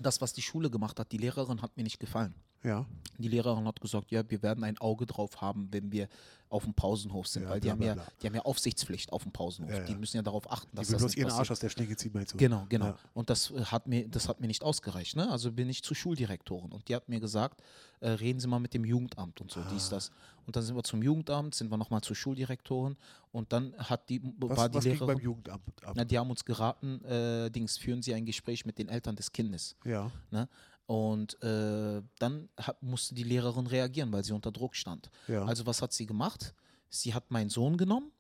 Speaker 1: das, was die Schule gemacht hat, die Lehrerin hat mir nicht gefallen.
Speaker 2: Ja.
Speaker 1: Die Lehrerin hat gesagt, ja, wir werden ein Auge drauf haben, wenn wir auf dem Pausenhof sind,
Speaker 2: Ja,
Speaker 1: weil die
Speaker 2: bla,
Speaker 1: haben,
Speaker 2: bla,
Speaker 1: ja, die haben ja Aufsichtspflicht auf dem Pausenhof.
Speaker 2: Ja.
Speaker 1: Die müssen ja darauf achten,
Speaker 2: Die
Speaker 1: dass
Speaker 2: will
Speaker 1: das
Speaker 2: bloß
Speaker 1: nicht
Speaker 2: ihren
Speaker 1: passiert.
Speaker 2: Arsch aus der Schlinge ziehen, meinst du?
Speaker 1: Genau, genau. Und das äh, hat mir, das hat mir nicht ausgereicht. Ne? Also bin ich zur Schuldirektorin und die hat mir gesagt, äh, reden Sie mal mit dem Jugendamt und so, dies,
Speaker 2: Ah.
Speaker 1: das. Und dann sind wir zum Jugendamt, sind wir nochmal zur Schuldirektorin und dann hat die,
Speaker 2: Was,
Speaker 1: war die
Speaker 2: was
Speaker 1: Lehrerin,
Speaker 2: beim Jugendamt ab?
Speaker 1: na, die haben uns geraten, äh, Dings, führen Sie ein Gespräch mit den Eltern des Kindes.
Speaker 2: ja.
Speaker 1: Ne? Und äh, dann hat, musste die Lehrerin reagieren, weil sie unter Druck stand.
Speaker 2: Ja.
Speaker 1: Also was hat sie gemacht? Sie hat meinen Sohn genommen,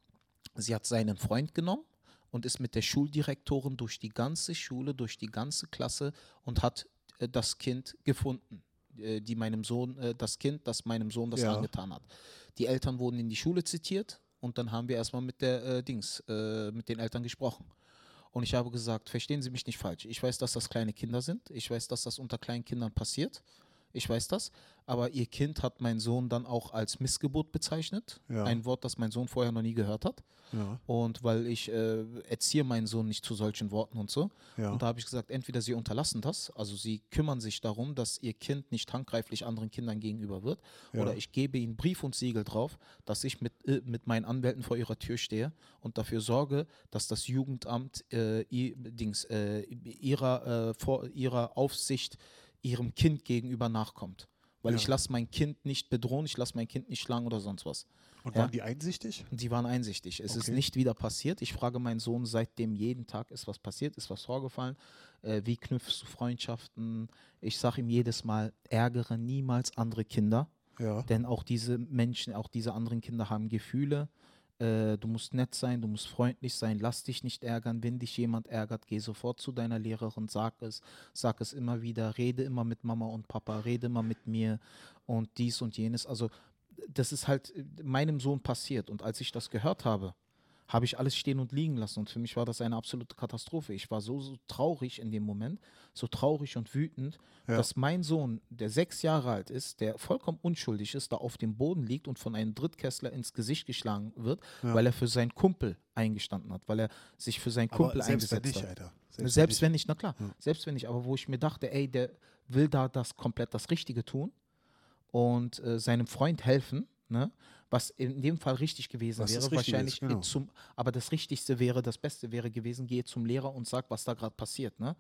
Speaker 1: sie hat seinen Freund genommen und ist mit der Schuldirektorin durch die ganze Schule, durch die ganze Klasse und hat äh, das Kind gefunden, äh, die meinem Sohn, äh, das Kind, das meinem Sohn das
Speaker 2: Ja.
Speaker 1: angetan hat. Die Eltern wurden in die Schule zitiert und dann haben wir erstmal mit der äh, Dings, äh, mit den Eltern gesprochen. Und ich habe gesagt, verstehen Sie mich nicht falsch. Ich weiß, dass das kleine Kinder sind. Ich weiß, dass das unter kleinen Kindern passiert. Ich weiß das. Aber ihr Kind hat mein Sohn dann auch als Missgeburt bezeichnet.
Speaker 2: Ja.
Speaker 1: Ein Wort, das mein Sohn vorher noch nie gehört hat.
Speaker 2: Ja.
Speaker 1: Und weil ich äh, erziehe meinen Sohn nicht zu solchen Worten und so.
Speaker 2: Ja.
Speaker 1: Und da habe ich gesagt, entweder sie unterlassen das, also sie kümmern sich darum, dass ihr Kind nicht handgreiflich anderen Kindern gegenüber wird, oder ich gebe ihnen Brief und Siegel drauf, dass ich mit, äh, mit meinen Anwälten vor ihrer Tür stehe und dafür sorge, dass das Jugendamt äh, i- Dings, äh, ihrer, äh, vor ihrer Aufsicht ihrem Kind gegenüber nachkommt. Weil
Speaker 2: Ja.
Speaker 1: ich lasse mein Kind nicht bedrohen, ich lasse mein Kind nicht schlagen oder sonst was.
Speaker 2: Und
Speaker 1: Ja.
Speaker 2: waren die einsichtig?
Speaker 1: Die waren einsichtig. Es ist
Speaker 2: Okay.
Speaker 1: nicht wieder passiert. Ich frage meinen Sohn seitdem jeden Tag, ist was passiert, ist was vorgefallen. Äh, wie knüpfst du Freundschaften? Ich sage ihm jedes Mal, ärgere niemals andere Kinder,
Speaker 2: Ja.
Speaker 1: denn auch diese Menschen, auch diese anderen Kinder haben Gefühle. Äh, du musst nett sein, du musst freundlich sein, lass dich nicht ärgern. Wenn dich jemand ärgert, geh sofort zu deiner Lehrerin, sag es, sag es immer wieder, rede immer mit Mama und Papa, rede immer mit mir und dies und jenes. Also das ist halt äh, meinem Sohn passiert. Und als ich das gehört habe, habe ich alles stehen und liegen lassen. Und für mich war das eine absolute Katastrophe. Ich war so, so traurig in dem Moment, so traurig und wütend,
Speaker 2: Ja.
Speaker 1: dass mein Sohn, der sechs Jahre alt ist, der vollkommen unschuldig ist, da auf dem Boden liegt und von einem Drittklässler ins Gesicht geschlagen wird,
Speaker 2: Ja.
Speaker 1: weil er für seinen Kumpel eingestanden hat, weil er sich für seinen Kumpel
Speaker 2: selbst wenn
Speaker 1: eingesetzt
Speaker 2: nicht,
Speaker 1: hat.
Speaker 2: Alter.
Speaker 1: Selbst, wenn nicht, na klar,
Speaker 2: Ja.
Speaker 1: selbst wenn nicht, aber wo ich mir dachte, ey, der will da das komplett das Richtige tun und äh, seinem Freund helfen, ne? Was in dem Fall richtig gewesen
Speaker 2: Was
Speaker 1: wäre,
Speaker 2: Richtige
Speaker 1: wahrscheinlich
Speaker 2: ist, genau.
Speaker 1: zum, aber das Richtigste wäre, das Beste wäre gewesen, gehe zum Lehrer und sag, was da gerade passiert, ne?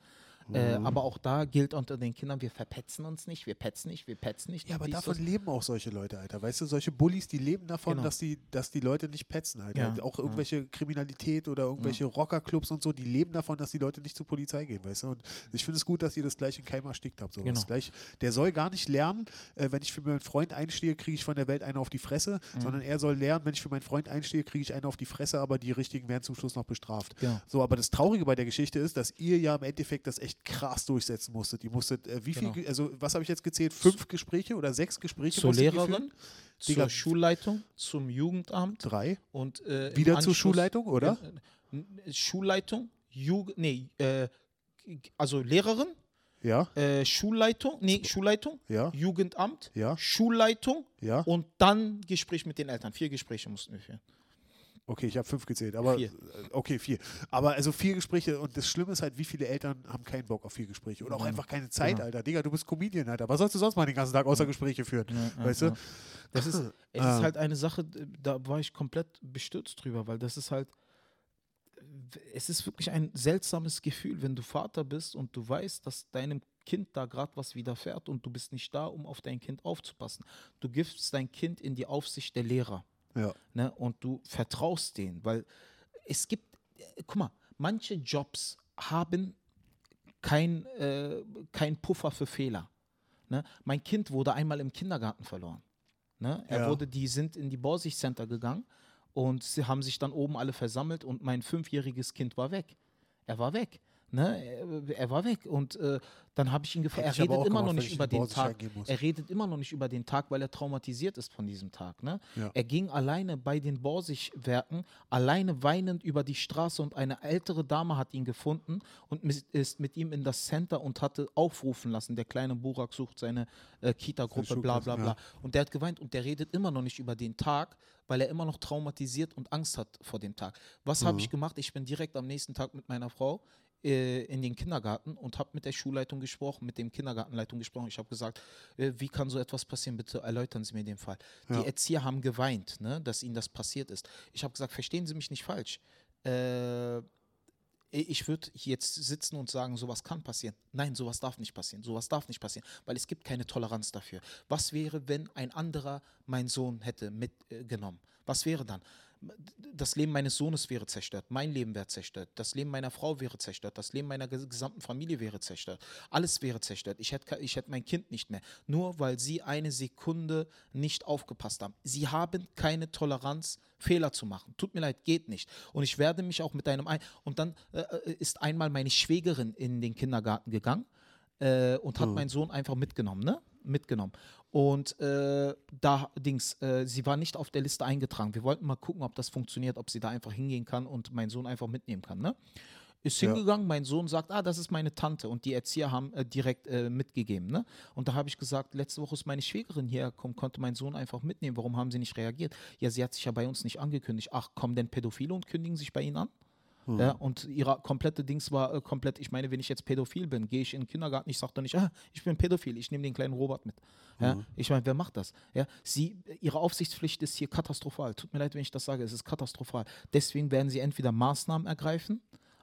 Speaker 1: Äh,
Speaker 2: Mhm.
Speaker 1: aber auch da gilt unter den Kindern, wir verpetzen uns nicht, wir petzen nicht, wir petzen nicht.
Speaker 2: Ja, aber davon
Speaker 1: das.
Speaker 2: leben auch solche Leute, Alter. Weißt du, solche Bullies, die leben davon,
Speaker 1: Genau.
Speaker 2: dass, die, dass die Leute nicht petzen, Alter.
Speaker 1: Ja,
Speaker 2: Auch
Speaker 1: ja.
Speaker 2: irgendwelche Kriminalität oder irgendwelche Rockerclubs und so, die leben davon, dass die Leute nicht zur Polizei gehen, weißt du. Und ich finde es gut, dass ihr das gleich in Keim erstickt habt. Sowas.
Speaker 1: Genau.
Speaker 2: Gleich, der soll gar nicht lernen, äh, wenn ich für meinen Freund einstehe, kriege ich von der Welt einen auf die Fresse,
Speaker 1: Mhm.
Speaker 2: sondern er soll lernen, wenn ich für meinen Freund einstehe, kriege ich einen auf die Fresse, aber die Richtigen werden zum Schluss noch bestraft.
Speaker 1: Genau.
Speaker 2: So, aber das Traurige bei der Geschichte ist, dass ihr ja im Endeffekt das echt krass durchsetzen musstet. Ihr musstet, äh, wie
Speaker 1: Genau.
Speaker 2: viel, also was habe ich jetzt gezählt? Fünf Gespräche oder sechs Gespräche?
Speaker 1: Zur Lehrerin, zur
Speaker 2: Digga.
Speaker 1: Schulleitung, zum Jugendamt
Speaker 2: Drei.
Speaker 1: und äh,
Speaker 2: Wieder zur
Speaker 1: Anschluss-
Speaker 2: Schulleitung, oder?
Speaker 1: Äh, Schulleitung, Jugend, nee, äh, also Lehrerin,
Speaker 2: Ja,
Speaker 1: äh, Schulleitung, nee, Schulleitung,
Speaker 2: ja,
Speaker 1: Jugendamt,
Speaker 2: ja,
Speaker 1: Schulleitung
Speaker 2: ja.
Speaker 1: und dann Gespräch mit den Eltern. Vier Gespräche mussten wir führen.
Speaker 2: Okay, ich habe fünf gezählt, aber
Speaker 1: Vier.
Speaker 2: okay, vier. Aber also vier Gespräche und das Schlimme ist halt, wie viele Eltern haben keinen Bock auf vier Gespräche oder auch einfach keine Zeit,
Speaker 1: Genau.
Speaker 2: Alter. Digga, du bist Comedian, Alter. Was sollst du sonst mal den ganzen Tag außer Gespräche führen?
Speaker 1: Ja,
Speaker 2: Weißt
Speaker 1: ja,
Speaker 2: du?
Speaker 1: Das ist, es
Speaker 2: Ah.
Speaker 1: ist halt eine Sache, da war ich komplett bestürzt drüber, weil das ist halt, es ist wirklich ein seltsames Gefühl, wenn du Vater bist und du weißt, dass deinem Kind da gerade was widerfährt und du bist nicht da, um auf dein Kind aufzupassen. Du gibst dein Kind in die Aufsicht der Lehrer
Speaker 2: Ja.
Speaker 1: ne, und du vertraust denen, weil es gibt, guck mal, manche Jobs haben kein, äh, kein Puffer für Fehler. Ne? Mein Kind wurde einmal im Kindergarten verloren. Ne? Er
Speaker 2: Ja.
Speaker 1: wurde, die sind in die Borsicht Center gegangen und sie haben sich dann oben alle versammelt und mein fünfjähriges Kind war weg. Er war weg. Ne? Er, war weg und äh, dann habe ich ihn gefragt. Er redet immer noch nicht über den Tag. Er redet immer noch nicht über den Tag, weil er traumatisiert ist von diesem Tag. Ne?
Speaker 2: Ja.
Speaker 1: Er ging alleine bei den Borsigwerken, alleine weinend über die Straße und eine ältere Dame hat ihn gefunden und ist mit ihm in das Center und hatte aufrufen lassen, der kleine Burak sucht seine äh, Kita-Gruppe, bla bla bla. Und der hat geweint und der redet immer noch nicht über den Tag, weil er immer noch traumatisiert und Angst hat vor dem Tag. Was habe
Speaker 2: Mhm.
Speaker 1: ich gemacht? Ich bin direkt am nächsten Tag mit meiner Frau äh, in den Kindergarten und habe mit der Schulleitung gesprochen, mit dem Kindergartenleitung gesprochen. Ich habe gesagt, äh, wie kann so etwas passieren? Bitte erläutern Sie mir den Fall.
Speaker 2: Ja.
Speaker 1: Die Erzieher haben geweint, ne, dass ihnen das passiert ist. Ich habe gesagt, verstehen Sie mich nicht falsch. Äh, ich würde jetzt sitzen und sagen, sowas kann passieren. Nein, sowas darf nicht passieren. Sowas darf nicht passieren, weil es gibt keine Toleranz dafür. Was wäre, wenn ein anderer meinen Sohn hätte mitgenommen? Was wäre dann? Das Leben meines Sohnes wäre zerstört, mein Leben wäre zerstört, das Leben meiner Frau wäre zerstört, das Leben meiner ges- gesamten Familie wäre zerstört. Alles wäre zerstört. Ich hätte, ich hätte mein Kind nicht mehr. Nur weil sie eine Sekunde nicht aufgepasst haben. Sie haben keine Toleranz, Fehler zu machen. Tut mir leid, geht nicht. Und ich werde mich auch mit einem ein. Und dann äh, äh, ist einmal meine Schwägerin in den Kindergarten gegangen äh, und hat
Speaker 2: Mhm.
Speaker 1: meinen Sohn einfach mitgenommen, ne? Mitgenommen. Und äh, da Dings, äh, sie war nicht auf der Liste eingetragen. Wir wollten mal gucken, ob das funktioniert, ob sie da einfach hingehen kann und meinen Sohn einfach mitnehmen kann, ne? Ist
Speaker 2: Ja.
Speaker 1: hingegangen, mein Sohn sagt, ah, das ist meine Tante. Und die Erzieher haben äh, direkt äh, mitgegeben. Ne? Und da habe ich gesagt, letzte Woche ist meine Schwägerin hierher gekommen, konnte mein Sohn einfach mitnehmen. Warum haben sie nicht reagiert? Ja, sie hat sich ja bei uns nicht angekündigt. Ach, kommen denn Pädophile und kündigen sich bei ihnen an?
Speaker 2: Hm.
Speaker 1: Ja, und ihre komplette Dings war äh, komplett, ich meine, wenn ich jetzt pädophil bin, gehe ich in den Kindergarten, ich sage doch nicht, ah, ich bin pädophil, ich nehme den kleinen Robert mit. Ja,
Speaker 2: Hm.
Speaker 1: Ich meine, wer macht das? Ja, sie, ihre Aufsichtspflicht ist hier katastrophal. Tut mir leid, wenn ich das sage, es ist katastrophal. Deswegen werden sie entweder Maßnahmen ergreifen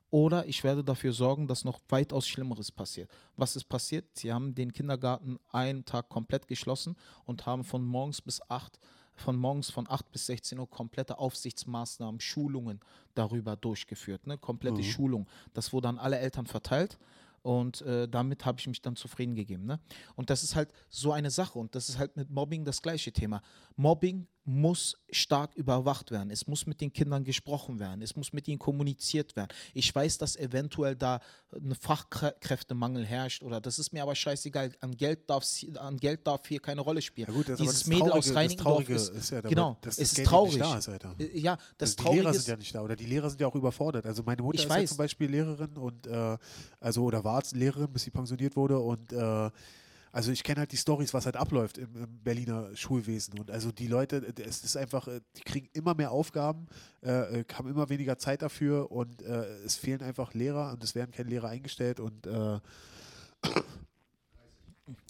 Speaker 1: oder ich werde dafür sorgen, dass noch weitaus Schlimmeres passiert. Was ist passiert? Sie haben den Kindergarten einen Tag komplett geschlossen und haben von morgens bis 8 von morgens von 8 bis 16 Uhr komplette Aufsichtsmaßnahmen, Schulungen darüber durchgeführt. Ne? Komplette Schulung. Das wurde an alle Eltern verteilt. Und äh, damit habe ich mich dann zufrieden gegeben. Ne? Und das ist halt so eine Sache. Und das ist halt mit Mobbing das gleiche Thema. Mobbing muss stark überwacht werden. Es muss mit den Kindern gesprochen werden. Es muss mit ihnen kommuniziert werden. Ich weiß, dass eventuell da ein Fachkräftemangel herrscht oder das ist mir aber scheißegal. An Geld, darf's, an Geld darf hier keine Rolle spielen.
Speaker 2: Ja gut, das
Speaker 1: Dieses
Speaker 2: das
Speaker 1: Mädel
Speaker 2: Traurige-
Speaker 1: aus
Speaker 2: das
Speaker 1: Reinickendorf ist,
Speaker 2: ist ja dabei,
Speaker 1: genau,
Speaker 2: dass
Speaker 1: es
Speaker 2: das
Speaker 1: ist
Speaker 2: Geld
Speaker 1: traurig.
Speaker 2: da ist.
Speaker 1: Äh, Ja, das
Speaker 2: Also die Lehrer sind ja nicht da oder die Lehrer sind ja auch überfordert. Also meine Mutter
Speaker 1: Ich
Speaker 2: ist ja
Speaker 1: weiß.
Speaker 2: zum Beispiel Lehrerin und äh, also oder war Lehrerin, bis sie pensioniert wurde und äh, also ich kenne halt die Stories, was halt abläuft im, im Berliner Schulwesen und also die Leute, äh, es ist einfach, äh, die kriegen immer mehr Aufgaben, äh, äh, haben immer weniger Zeit dafür und äh, es fehlen einfach Lehrer und es werden keine Lehrer eingestellt und äh,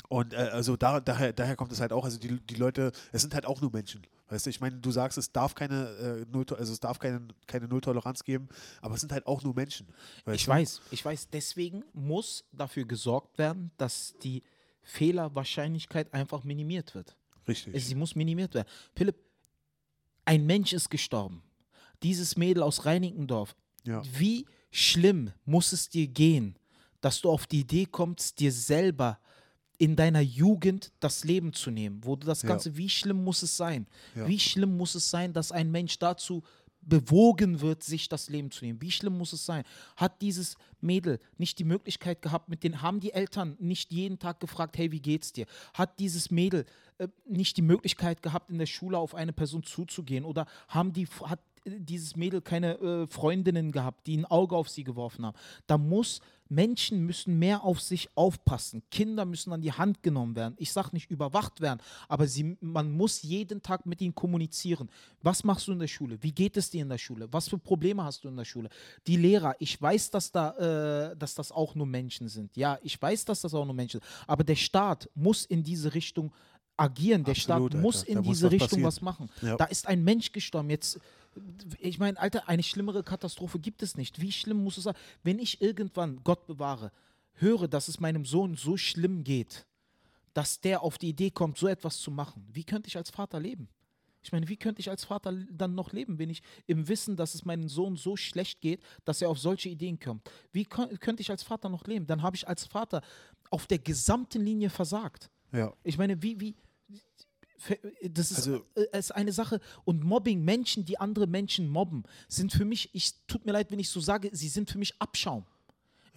Speaker 2: und äh, also da, daher, daher kommt es halt auch, also die, die Leute, es sind halt auch nur Menschen. Weißt du, ich meine, du sagst, es darf keine, äh, Null, also es darf keine, keine Nulltoleranz geben, aber es sind halt auch nur Menschen.
Speaker 1: Ich
Speaker 2: du?
Speaker 1: weiß, ich weiß. Deswegen muss dafür gesorgt werden, dass die Fehlerwahrscheinlichkeit einfach minimiert wird.
Speaker 2: Richtig.
Speaker 1: Sie muss minimiert werden. Philipp, ein Mensch ist gestorben. Dieses Mädel aus Reinickendorf.
Speaker 2: Ja.
Speaker 1: Wie schlimm muss es dir gehen, dass du auf die Idee kommst, dir selber in deiner Jugend das Leben zu nehmen? Wo du das
Speaker 2: Ja.
Speaker 1: Ganze, wie schlimm muss es sein?
Speaker 2: Ja.
Speaker 1: Wie schlimm muss es sein, dass ein Mensch dazu bewogen wird, sich das Leben zu nehmen. Wie schlimm muss es sein? Hat dieses Mädel nicht die Möglichkeit gehabt, mit den, haben die Eltern nicht jeden Tag gefragt, hey, wie geht's dir? Hat dieses Mädel äh, nicht die Möglichkeit gehabt, in der Schule auf eine Person zuzugehen? Oder haben die, hat dieses Mädel keine äh, Freundinnen gehabt, die ein Auge auf sie geworfen haben? Da muss, Menschen müssen mehr auf sich aufpassen. Kinder müssen an die Hand genommen werden. Ich sage nicht überwacht werden, aber sie, man muss jeden Tag mit ihnen kommunizieren. Was machst du in der Schule? Wie geht es dir in der Schule? Was für Probleme hast du in der Schule? Die Lehrer, ich weiß, dass, da, äh, dass das auch nur Menschen sind. Ja, ich weiß, dass das auch nur Menschen sind. Aber der Staat muss in diese Richtung agieren. Der
Speaker 2: Absolut,
Speaker 1: Staat muss
Speaker 2: Alter.
Speaker 1: in
Speaker 2: Da muss
Speaker 1: diese
Speaker 2: was
Speaker 1: Richtung
Speaker 2: passieren.
Speaker 1: was machen.
Speaker 2: Ja.
Speaker 1: Da ist ein Mensch gestorben. Jetzt, ich meine, Alter, eine schlimmere Katastrophe gibt es nicht. Wie schlimm muss es sein? Wenn ich irgendwann, Gott bewahre, höre, dass es meinem Sohn so schlimm geht, dass der auf die Idee kommt, so etwas zu machen, wie könnte ich als Vater leben? Ich meine, wie könnte ich als Vater dann noch leben, wenn ich im Wissen, dass es meinem Sohn so schlecht geht, dass er auf solche Ideen kommt? Wie kö- könnte ich als Vater noch leben? Dann habe ich als Vater auf der gesamten Linie versagt.
Speaker 2: Ja.
Speaker 1: Ich meine, wie, wie, das ist,
Speaker 2: Also-
Speaker 1: äh, ist eine Sache. Und Mobbing, Menschen, die andere Menschen mobben, sind für mich, ich tut mir leid, wenn ich so sage, sie sind für mich Abschaum.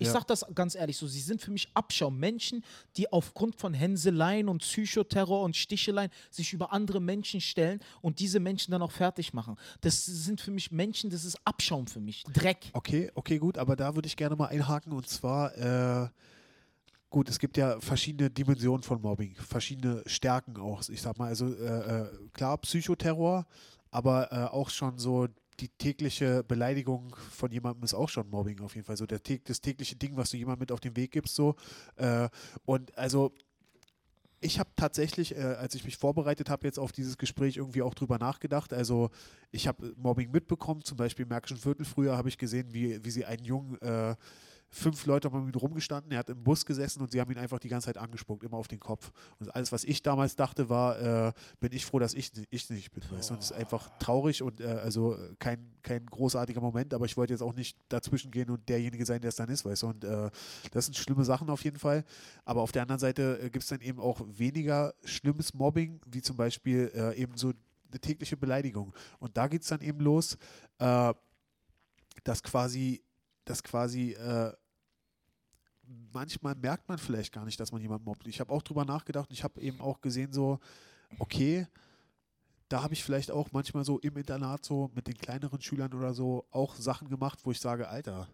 Speaker 1: Ich
Speaker 2: Ja.
Speaker 1: sage das ganz ehrlich so, sie sind für mich Abschaum. Menschen, die aufgrund von Hänseleien und Psychoterror und Sticheleien sich über andere Menschen stellen und diese Menschen dann auch fertig machen. Das sind für mich Menschen, das ist Abschaum für mich. Dreck.
Speaker 2: Okay, okay, gut, aber da würde ich gerne mal einhaken und zwar, äh, gut, es gibt ja verschiedene Dimensionen von Mobbing, verschiedene Stärken auch. Ich sag mal, also äh, äh, klar, Psychoterror, aber äh, auch schon so die tägliche Beleidigung von jemandem ist auch schon Mobbing auf jeden Fall. So der, das tägliche Ding, was du jemandem mit auf den Weg gibst, so. Äh, und also ich habe tatsächlich, äh, als ich mich vorbereitet habe jetzt auf dieses Gespräch, irgendwie auch drüber nachgedacht. Also ich habe Mobbing mitbekommen, zum Beispiel im Märkischen Viertel früher habe ich gesehen, wie, wie sie einen Jungen, äh, fünf Leute haben mit ihm rumgestanden, er hat im Bus gesessen und sie haben ihn einfach die ganze Zeit angespuckt, immer auf den Kopf. Und alles, was ich damals dachte, war, äh, bin ich froh, dass ich, ich nicht bin. Weißt? Und das ist einfach traurig und äh, also äh, kein, kein großartiger Moment, aber ich wollte jetzt auch nicht dazwischen gehen und derjenige sein, der es dann ist, weißt du. Und äh, das sind schlimme Sachen auf jeden Fall. Aber auf der anderen Seite äh, gibt es dann eben auch weniger schlimmes Mobbing, wie zum Beispiel äh, eben so eine tägliche Beleidigung. Und da geht es dann eben los, dass quasi, dass quasi äh, manchmal merkt man vielleicht gar nicht, dass man jemanden mobbt. Ich habe auch drüber nachgedacht und ich habe eben auch gesehen, so, okay, da habe ich vielleicht auch manchmal so im Internat so mit den kleineren Schülern oder so auch Sachen gemacht, wo ich sage, Alter,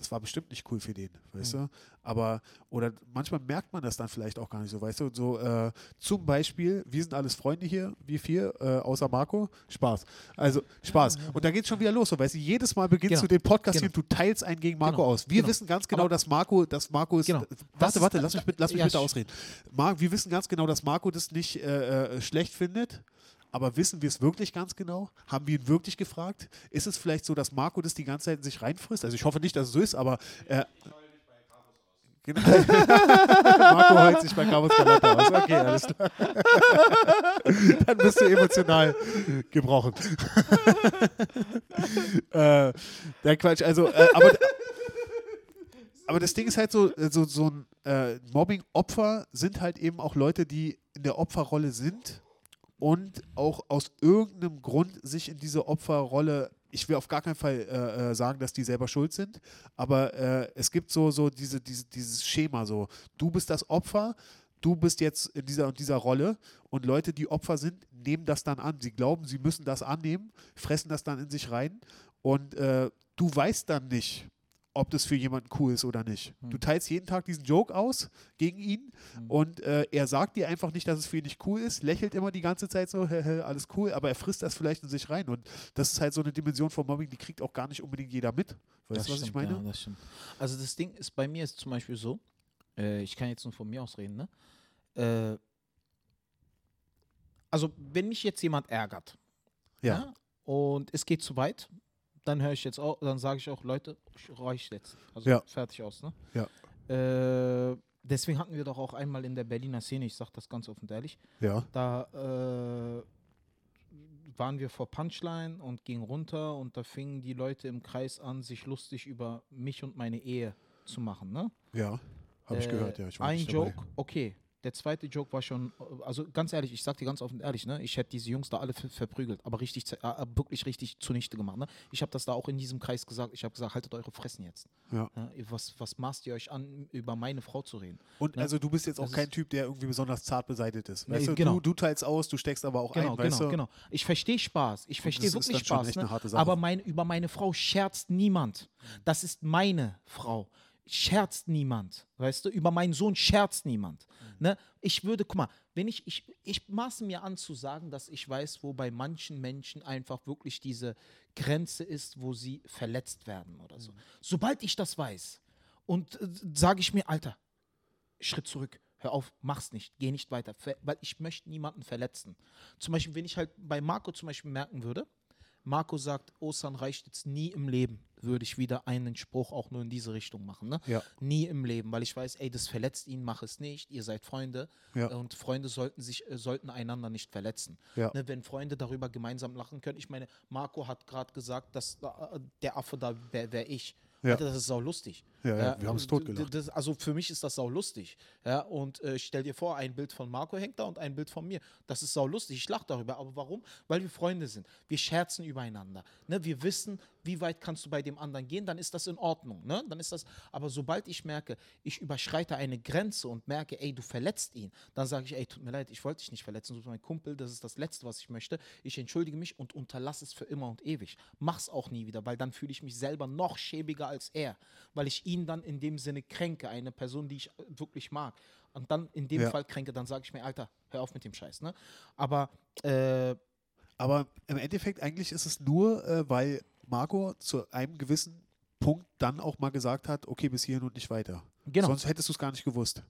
Speaker 2: das war bestimmt nicht cool für den, weißt du? Aber, oder manchmal merkt man das dann vielleicht auch gar nicht so, weißt du? So, äh, zum Beispiel, wir sind alles Freunde hier, wir vier, äh, außer Marco, Spaß. Also, Spaß. Und da geht schon wieder los, so, weißt du, jedes Mal beginnst
Speaker 1: Genau.
Speaker 2: du den Podcast
Speaker 1: Genau.
Speaker 2: hier und du teilst einen gegen Marco
Speaker 1: Genau.
Speaker 2: aus. Wir
Speaker 1: Genau.
Speaker 2: wissen ganz genau,
Speaker 1: Aber-
Speaker 2: dass Marco, dass Marco ist,
Speaker 1: Genau. Das
Speaker 2: warte, warte, lass mich, bitte- lass mich bitte ausreden. Mar wir wissen ganz genau, dass Marco das nicht äh, äh, schlecht findet. Aber wissen wir es wirklich ganz genau? Haben wir ihn wirklich gefragt? Ist es vielleicht so, dass Marco das die ganze Zeit in sich reinfrisst? Also ich hoffe nicht, dass es so ist, aber äh, Genau. Marco heult sich bei Carlos Galata aus. Okay, alles klar. Dann bist du emotional gebrochen. äh, der Quatsch, also, äh, aber, aber das Ding ist halt so, äh, so, so ein äh, Mobbing-Opfer sind halt eben auch Leute, die in der Opferrolle sind und auch aus irgendeinem Grund sich in diese Opferrolle, ich will auf gar keinen Fall äh, äh, sagen, dass die selber schuld sind, aber äh, es gibt so, so diese, diese, dieses Schema so, du bist das Opfer, du bist jetzt in dieser und dieser Rolle und Leute, die Opfer sind, nehmen das dann an. Sie glauben, sie müssen das annehmen, fressen das dann in sich rein und äh, du weißt dann nicht, ob das für jemanden cool ist oder nicht. Du teilst jeden Tag diesen Joke aus gegen ihn und äh, er sagt dir einfach nicht, dass es für ihn nicht cool ist, lächelt immer die ganze Zeit so, alles cool, aber er frisst das vielleicht in sich rein und das ist halt so eine Dimension von Mobbing, die kriegt auch gar nicht unbedingt jeder mit. Weißt du, was ich
Speaker 1: stimmt,
Speaker 2: meine?
Speaker 1: Ja, das stimmt. Also das Ding ist, bei mir ist zum Beispiel so, äh, ich kann jetzt nur von mir aus reden, ne? Äh, also wenn mich jetzt jemand ärgert
Speaker 2: Ja.
Speaker 1: ne? und es geht zu weit, dann höre ich jetzt auch, dann sage ich auch, Leute, reicht jetzt. Also
Speaker 2: Ja.
Speaker 1: fertig aus, ne?
Speaker 2: Ja.
Speaker 1: Äh, deswegen hatten wir doch auch einmal in der Berliner Szene, ich sage das ganz offen und ehrlich,
Speaker 2: Ja.
Speaker 1: da äh, waren wir vor Punchline und gingen runter und da fingen die Leute im Kreis an, sich lustig über mich und meine Ehe zu machen. Ne?
Speaker 2: Ja. Habe ich
Speaker 1: Äh,
Speaker 2: gehört, ja. Ich
Speaker 1: ein Joke,
Speaker 2: dabei.
Speaker 1: okay. Der zweite Joke war schon, also ganz ehrlich, ich sag dir ganz offen ehrlich, ne, ich hätte diese Jungs da alle ver verprügelt, aber richtig, äh, wirklich richtig zunichte gemacht. Ne? Ich habe das da auch in diesem Kreis gesagt. Ich habe gesagt, haltet eure Fressen jetzt.
Speaker 2: Ja.
Speaker 1: Ne? Was, was maßt ihr euch an, über meine Frau zu reden?
Speaker 2: Und
Speaker 1: Ne?
Speaker 2: also du bist jetzt auch
Speaker 1: Das
Speaker 2: kein Typ, der irgendwie besonders zart beseitigt ist.
Speaker 1: Nee,
Speaker 2: Weißt du,
Speaker 1: genau.
Speaker 2: du, du teilst aus, du steckst aber auch
Speaker 1: Genau,
Speaker 2: ein, weißt
Speaker 1: genau,
Speaker 2: du?
Speaker 1: genau. Ich verstehe Spaß. Ich verstehe wirklich Spaß. Ne? Aber mein, über meine Frau scherzt niemand. Das ist meine Frau. Scherzt niemand. Weißt du, über meinen Sohn scherzt niemand.
Speaker 2: Mhm.
Speaker 1: Ne? Ich würde, guck mal, wenn ich, ich, ich maße mir an zu sagen, dass ich weiß, wo bei manchen Menschen einfach wirklich diese Grenze ist, wo sie verletzt werden oder
Speaker 2: Mhm.
Speaker 1: so. Sobald ich das weiß und äh, sage ich mir, Alter, Schritt zurück. Hör auf, mach's nicht, geh nicht weiter, weil ich möchte niemanden verletzen. Zum Beispiel, wenn ich halt bei Marco zum Beispiel merken würde, Marco sagt, Osan reicht jetzt nie im Leben, würde ich wieder einen Spruch auch nur in diese Richtung machen. Ne?
Speaker 2: Ja.
Speaker 1: Nie im Leben, weil ich weiß, ey, das verletzt ihn, mach es nicht, ihr seid Freunde
Speaker 2: Ja.
Speaker 1: und Freunde sollten sich, äh, sollten einander nicht verletzen.
Speaker 2: Ja.
Speaker 1: Ne, wenn Freunde darüber gemeinsam lachen können. Ich meine, Marco hat gerade gesagt, dass äh, der Affe da wäre wär ich.
Speaker 2: Ja.
Speaker 1: Alter, das ist sau lustig.
Speaker 2: Ja, ja, wir haben's
Speaker 1: d-
Speaker 2: totgelacht.
Speaker 1: Das, also für mich ist das sau lustig. Ja, und äh, stell dir vor, ein Bild von Marco hängt da und ein Bild von mir. Das ist sau lustig. Ich lache darüber. Aber warum? Weil wir Freunde sind. Wir scherzen übereinander. Ne? Wir wissen, wie weit kannst du bei dem anderen gehen, dann ist das in Ordnung. Ne? Dann ist das, aber sobald ich merke, ich überschreite eine Grenze und merke, ey, du verletzt ihn, dann sage ich, ey, tut mir leid, ich wollte dich nicht verletzen, du bist mein Kumpel, das ist das Letzte, was ich möchte. Ich entschuldige mich und unterlasse es für immer und ewig. Mach's auch nie wieder, weil dann fühle ich mich selber noch schäbiger als er, weil ich ihn dann in dem Sinne kränke, eine Person, die ich wirklich mag. Und dann in dem
Speaker 2: Ja.
Speaker 1: Fall kränke, dann sage ich mir, Alter, hör auf mit dem Scheiß. Ne? Aber äh,
Speaker 2: Aber im Endeffekt eigentlich ist es nur, äh, weil Marco zu einem gewissen Punkt dann auch mal gesagt hat, okay, bis hierhin und nicht weiter.
Speaker 1: Genau.
Speaker 2: Sonst hättest du es gar nicht gewusst.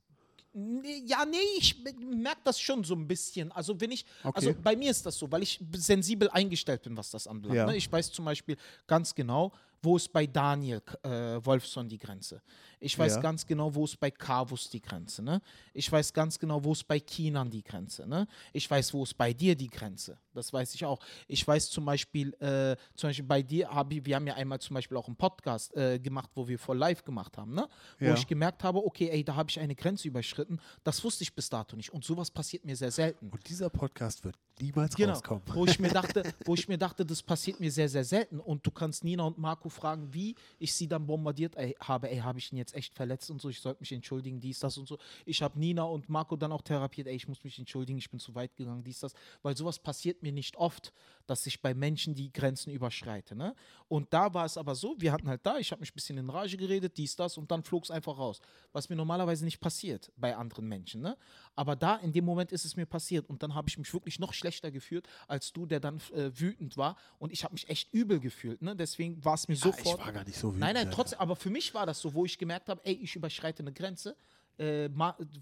Speaker 1: Ja, nee, ich merke das schon so ein bisschen. Also wenn ich,
Speaker 2: Okay.
Speaker 1: also bei mir ist das so, weil ich sensibel eingestellt bin, was das anbelangt.
Speaker 2: Ja.
Speaker 1: Ne? Ich weiß zum Beispiel ganz genau, wo ist bei Daniel äh, Wolfson die Grenze. Ich weiß
Speaker 2: Ja.
Speaker 1: ganz genau, wo ist bei Carvus die Grenze. Ne? Ich weiß ganz genau, wo ist bei Kinan die Grenze. Ne? Ich weiß, wo ist bei dir die Grenze. Das weiß ich auch. Ich weiß zum Beispiel, äh, zum Beispiel bei dir, hab ich, wir haben ja einmal zum Beispiel auch einen Podcast äh, gemacht, wo wir vor live gemacht haben, ne? wo
Speaker 2: Ja.
Speaker 1: ich gemerkt habe, okay, ey, da habe ich eine Grenze überschritten. Das wusste ich bis dato nicht. Und sowas passiert mir sehr selten.
Speaker 2: Und dieser Podcast wird niemals
Speaker 1: Genau,
Speaker 2: rauskommen.
Speaker 1: wo ich mir dachte, wo ich mir dachte, das passiert mir sehr, sehr selten. Und du kannst Nina und Marco fragen, wie ich sie dann bombardiert ey, habe. Ey, habe ich ihn jetzt echt verletzt und so, ich sollte mich entschuldigen, dies, das und so. Ich habe Nina und Marco dann auch therapiert, ey, ich muss mich entschuldigen, ich bin zu weit gegangen, dies, das. Weil sowas passiert mir nicht oft, dass ich bei Menschen die Grenzen überschreite. Ne? Und da war es aber so, wir hatten halt da, ich habe mich ein bisschen in Rage geredet, dies, das und dann flog es einfach raus. Was mir normalerweise nicht passiert bei anderen Menschen. Ne? Aber da, in dem Moment ist es mir passiert und dann habe ich mich wirklich noch schlechter gefühlt als du, der dann äh, wütend war und ich habe mich echt übel gefühlt. Ne? Deswegen war es mir
Speaker 2: Ja,
Speaker 1: sofort.
Speaker 2: ich war gar nicht so wütend.
Speaker 1: Nein, nein, trotzdem, aber für mich war das so, wo ich gemerkt habe, ey, ich überschreite eine Grenze. Äh,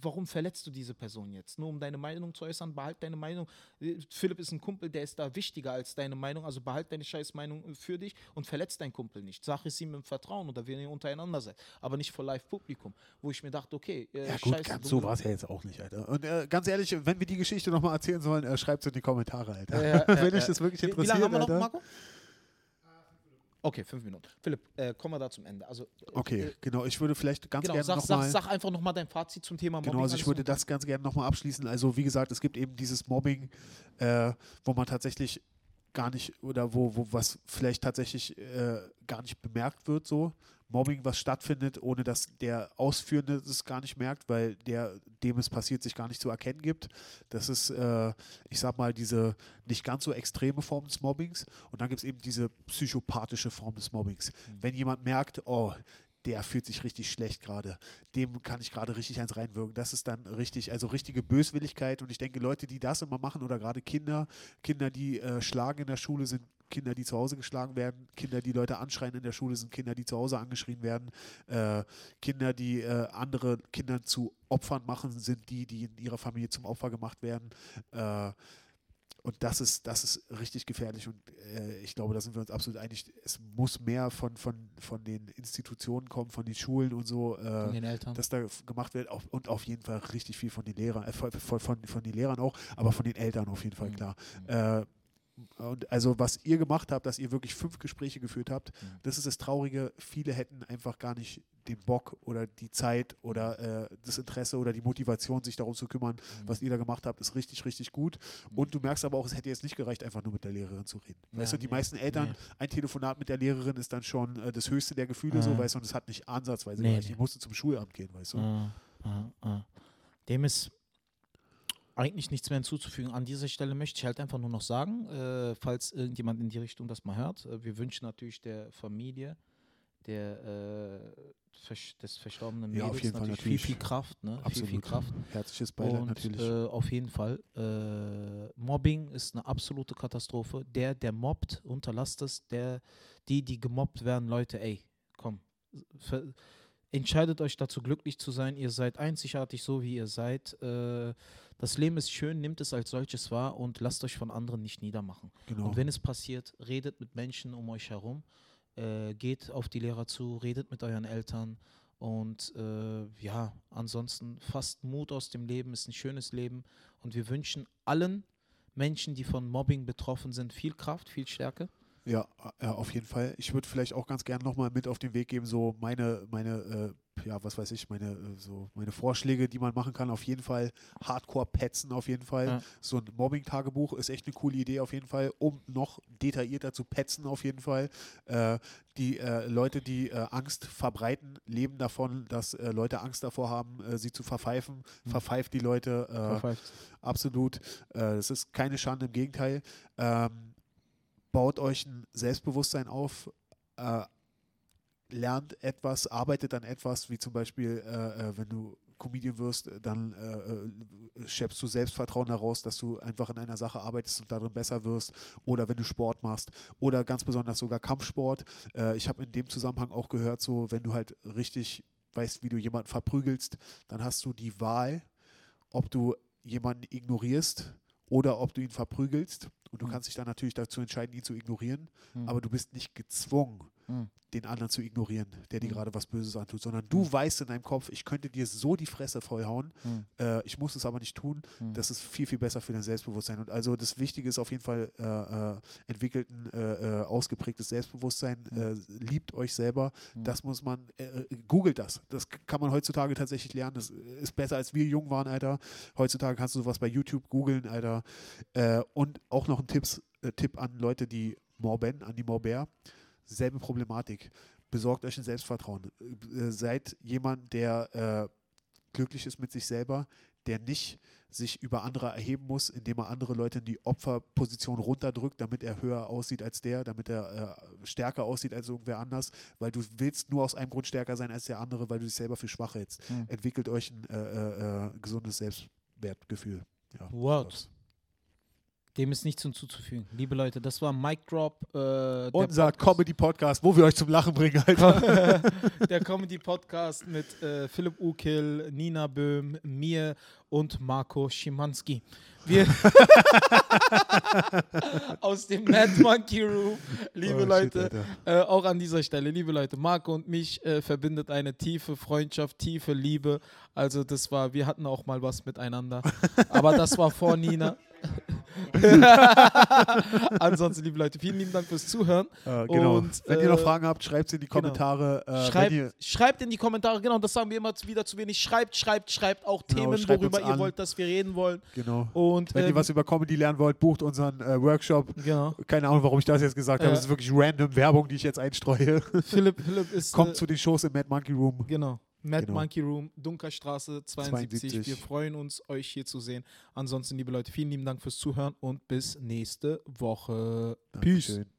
Speaker 1: warum verletzt du diese Person jetzt? Nur um deine Meinung zu äußern, behalt deine Meinung. Äh, Philipp ist ein Kumpel, der ist da wichtiger als deine Meinung, also behalt deine scheiß Meinung äh, für dich und verletzt deinen Kumpel nicht. Sag es ihm im Vertrauen oder wenn ihr untereinander seid, aber nicht vor Live-Publikum. Wo ich mir dachte, okay, äh,
Speaker 2: Ja gut,
Speaker 1: scheiße,
Speaker 2: ganz so war es ja jetzt auch nicht, Alter. Und äh, ganz ehrlich, wenn wir die Geschichte nochmal erzählen sollen, äh, schreibt es in die Kommentare, Alter. Wenn euch das wirklich
Speaker 1: Wie, wie
Speaker 2: interessiert,
Speaker 1: lange haben wir noch,
Speaker 2: Alter.
Speaker 1: Marco? Okay, fünf Minuten. Philipp, äh, kommen wir da zum Ende. Also, äh,
Speaker 2: Okay,
Speaker 1: äh,
Speaker 2: genau. Ich würde vielleicht ganz
Speaker 1: genau,
Speaker 2: gerne
Speaker 1: sag,
Speaker 2: nochmal...
Speaker 1: sag, sag einfach nochmal dein Fazit zum Thema Mobbing.
Speaker 2: Genau, also ich
Speaker 1: alles
Speaker 2: würde das ganz gerne nochmal abschließen. Also wie gesagt, es gibt eben dieses Mobbing, äh, wo man tatsächlich gar nicht oder wo, wo was vielleicht tatsächlich äh, gar nicht bemerkt wird so. Mobbing, was stattfindet, ohne dass der Ausführende es gar nicht merkt, weil der, dem es passiert, sich gar nicht zu erkennen gibt. Das ist, äh, ich sag mal, diese nicht ganz so extreme Form des Mobbings. Und dann gibt es eben diese psychopathische Form des Mobbings. Wenn jemand merkt, oh, der fühlt sich richtig schlecht gerade. Dem kann ich gerade richtig eins reinwirken. Das ist dann richtig, also richtige Böswilligkeit. Und ich denke, Leute, die das immer machen oder gerade Kinder, Kinder, die äh, schlagen in der Schule, sind Kinder, die zu Hause geschlagen werden. Kinder, die Leute anschreien in der Schule, sind Kinder, die zu Hause angeschrien werden. Äh, Kinder, die äh, andere Kinder zu Opfern machen, sind die, die in ihrer Familie zum Opfer gemacht werden. Äh, und das ist, das ist richtig gefährlich und äh, ich glaube, da sind wir uns absolut einig. Es muss mehr von, von, von den Institutionen kommen, von den Schulen und so, äh,
Speaker 1: Von den Eltern.
Speaker 2: dass da gemacht wird auf, und auf jeden Fall richtig viel von den Lehrern, äh, von, von, von von den Lehrern auch, aber von den Eltern auf jeden Fall
Speaker 1: Mhm.
Speaker 2: klar. Und also was ihr gemacht habt, dass ihr wirklich fünf Gespräche geführt habt,
Speaker 1: Mhm.
Speaker 2: das ist das Traurige. Viele hätten einfach gar nicht den Bock oder die Zeit oder äh, das Interesse oder die Motivation, sich darum zu kümmern,
Speaker 1: Mhm.
Speaker 2: was ihr da gemacht habt, ist richtig, richtig gut. Und du merkst aber auch, es hätte jetzt nicht gereicht, einfach nur mit der Lehrerin zu reden. weißt
Speaker 1: Ja,
Speaker 2: du, die
Speaker 1: nee,
Speaker 2: meisten Eltern,
Speaker 1: nee.
Speaker 2: ein Telefonat mit der Lehrerin ist dann schon äh, das höchste der Gefühle,
Speaker 1: Ah.
Speaker 2: so, weißt du, und es hat nicht ansatzweise
Speaker 1: Nee,
Speaker 2: gereicht. Ich musste zum Schulamt gehen, weißt du.
Speaker 1: Ah, ah. Dem ist eigentlich nichts mehr hinzuzufügen. An dieser Stelle möchte ich halt einfach nur noch sagen, äh, falls irgendjemand in die Richtung das mal hört, äh, wir wünschen natürlich der Familie der, äh, des verstorbenen
Speaker 2: Ja,
Speaker 1: Mädels natürlich
Speaker 2: natürlich.
Speaker 1: viel, viel Kraft, ne? viel, viel
Speaker 2: Absolut.
Speaker 1: Kraft.
Speaker 2: Herzliches Beileid
Speaker 1: Und
Speaker 2: natürlich.
Speaker 1: äh, auf jeden Fall, äh, Mobbing ist eine absolute Katastrophe. Der, der mobbt, unterlasst es. Der, die, die gemobbt werden, Leute, ey, komm. Ver entscheidet euch dazu, glücklich zu sein. Ihr seid einzigartig, so wie ihr seid. Äh, das Leben ist schön, nimmt es als solches wahr und lasst euch von anderen nicht niedermachen.
Speaker 2: genau.
Speaker 1: Und wenn es passiert, redet mit Menschen um euch herum, äh, geht auf die Lehrer zu, redet mit euren Eltern und äh, ja, ansonsten fasst Mut aus dem Leben, ist ein schönes Leben und wir wünschen allen Menschen, die von Mobbing betroffen sind, viel Kraft, viel Stärke.
Speaker 2: Ja, ja, auf jeden Fall. Ich würde vielleicht auch ganz gerne nochmal mit auf den Weg geben, so meine, meine, äh, ja, was weiß ich, meine, äh, so meine Vorschläge, die man machen kann. Auf jeden Fall Hardcore petzen, auf jeden Fall.
Speaker 1: Ja.
Speaker 2: So ein Mobbing-Tagebuch ist echt eine coole Idee, auf jeden Fall, um noch detaillierter zu petzen, auf jeden Fall. Äh, die äh, Leute, die äh, Angst verbreiten, leben davon, dass äh, Leute Angst davor haben, äh, sie zu verpfeifen. Verpfeift die Leute. Äh, Absolut. Äh, das ist keine Schande, im Gegenteil. Ähm, baut euch ein Selbstbewusstsein auf, äh, lernt etwas, arbeitet an etwas, wie zum Beispiel, äh, äh, wenn du Comedian wirst, dann äh, äh, schöpfst du Selbstvertrauen daraus, dass du einfach in einer Sache arbeitest und darin besser wirst. Oder wenn du Sport machst. Oder ganz besonders sogar Kampfsport. Äh, ich habe in dem Zusammenhang auch gehört, so wenn du halt richtig weißt, wie du jemanden verprügelst, dann hast du die Wahl, ob du jemanden ignorierst oder ob du ihn verprügelst. Und du
Speaker 1: Mhm.
Speaker 2: kannst dich dann natürlich dazu entscheiden, ihn zu ignorieren.
Speaker 1: Mhm.
Speaker 2: Aber du bist nicht gezwungen,
Speaker 1: Mhm.
Speaker 2: den anderen zu ignorieren, der dir
Speaker 1: Mhm.
Speaker 2: gerade was Böses antut, sondern du weißt in deinem Kopf, ich könnte dir so die Fresse vollhauen,
Speaker 1: Mhm.
Speaker 2: äh, ich muss es aber nicht tun. Das ist viel, viel besser für dein Selbstbewusstsein. Und also das Wichtige ist auf jeden Fall, äh, äh, entwickelt ein äh, äh, ausgeprägtes Selbstbewusstsein, äh, liebt euch selber. Das muss man, googelt das. Das kann man heutzutage tatsächlich lernen. Das ist besser, als wir jung waren, Alter. Heutzutage kannst du sowas bei YouTube googeln, Alter. Und auch noch ein Tipps, äh, Tipp an Leute, die morben, an die Morber. selbe Problematik. Besorgt euch ein Selbstvertrauen. Äh, seid jemand, der äh, glücklich ist mit sich selber, der nicht sich über andere erheben muss, indem er andere Leute in die Opferposition runterdrückt, damit er höher aussieht als der, damit er äh, stärker aussieht als irgendwer anders, weil du willst nur aus einem Grund stärker sein als der andere, weil du dich selber für schwach hältst.
Speaker 1: Hm.
Speaker 2: Entwickelt euch ein äh, äh, gesundes Selbstwertgefühl. Ja,
Speaker 1: Word. Dem ist nichts hinzuzufügen. Liebe Leute, das war Mic Drop. Äh,
Speaker 2: Unser
Speaker 1: Podcast-
Speaker 2: Comedy-Podcast, wo wir euch zum Lachen bringen, Alter.
Speaker 1: der Comedy-Podcast mit äh, Philipp Ukil, Nina Böhm, mir und Marco Schimanski. Wir aus dem Mad Monkey Room, liebe
Speaker 2: Oh, shit,
Speaker 1: Leute,
Speaker 2: Alter.
Speaker 1: äh, auch an dieser Stelle, liebe Leute, Marco und mich äh, verbindet eine tiefe Freundschaft, tiefe Liebe. Also das war, wir hatten auch mal was miteinander, aber das war vor Nina. Ansonsten, liebe Leute, vielen lieben Dank fürs Zuhören.
Speaker 2: Äh, genau.
Speaker 1: Und,
Speaker 2: wenn ihr noch
Speaker 1: äh,
Speaker 2: Fragen habt, schreibt sie in die
Speaker 1: genau.
Speaker 2: Kommentare. Äh, wenn
Speaker 1: Schreibt, in die Kommentare, genau, das sagen wir immer wieder zu wenig. Schreibt, schreibt, schreibt auch
Speaker 2: Genau,
Speaker 1: Themen,
Speaker 2: schreibt
Speaker 1: worüber ihr
Speaker 2: an.
Speaker 1: wollt, dass wir reden wollen.
Speaker 2: genau.
Speaker 1: Und
Speaker 2: Wenn
Speaker 1: ähm,
Speaker 2: ihr was über Comedy lernen wollt, bucht unseren äh, Workshop.
Speaker 1: genau.
Speaker 2: Keine Ahnung, warum ich das jetzt gesagt habe.
Speaker 1: Äh.
Speaker 2: Es ist wirklich random Werbung, die ich jetzt einstreue.
Speaker 1: Philipp, Philipp ist
Speaker 2: Kommt
Speaker 1: äh,
Speaker 2: zu den Shows im Mad Monkey Room.
Speaker 1: genau. Mad
Speaker 2: Genau.
Speaker 1: Monkey Room, Dunkerstraße 72.
Speaker 2: 72.
Speaker 1: Wir freuen uns, euch hier zu sehen. Ansonsten, liebe Leute, vielen lieben Dank fürs Zuhören und bis nächste Woche. Peace.
Speaker 2: Dankeschön.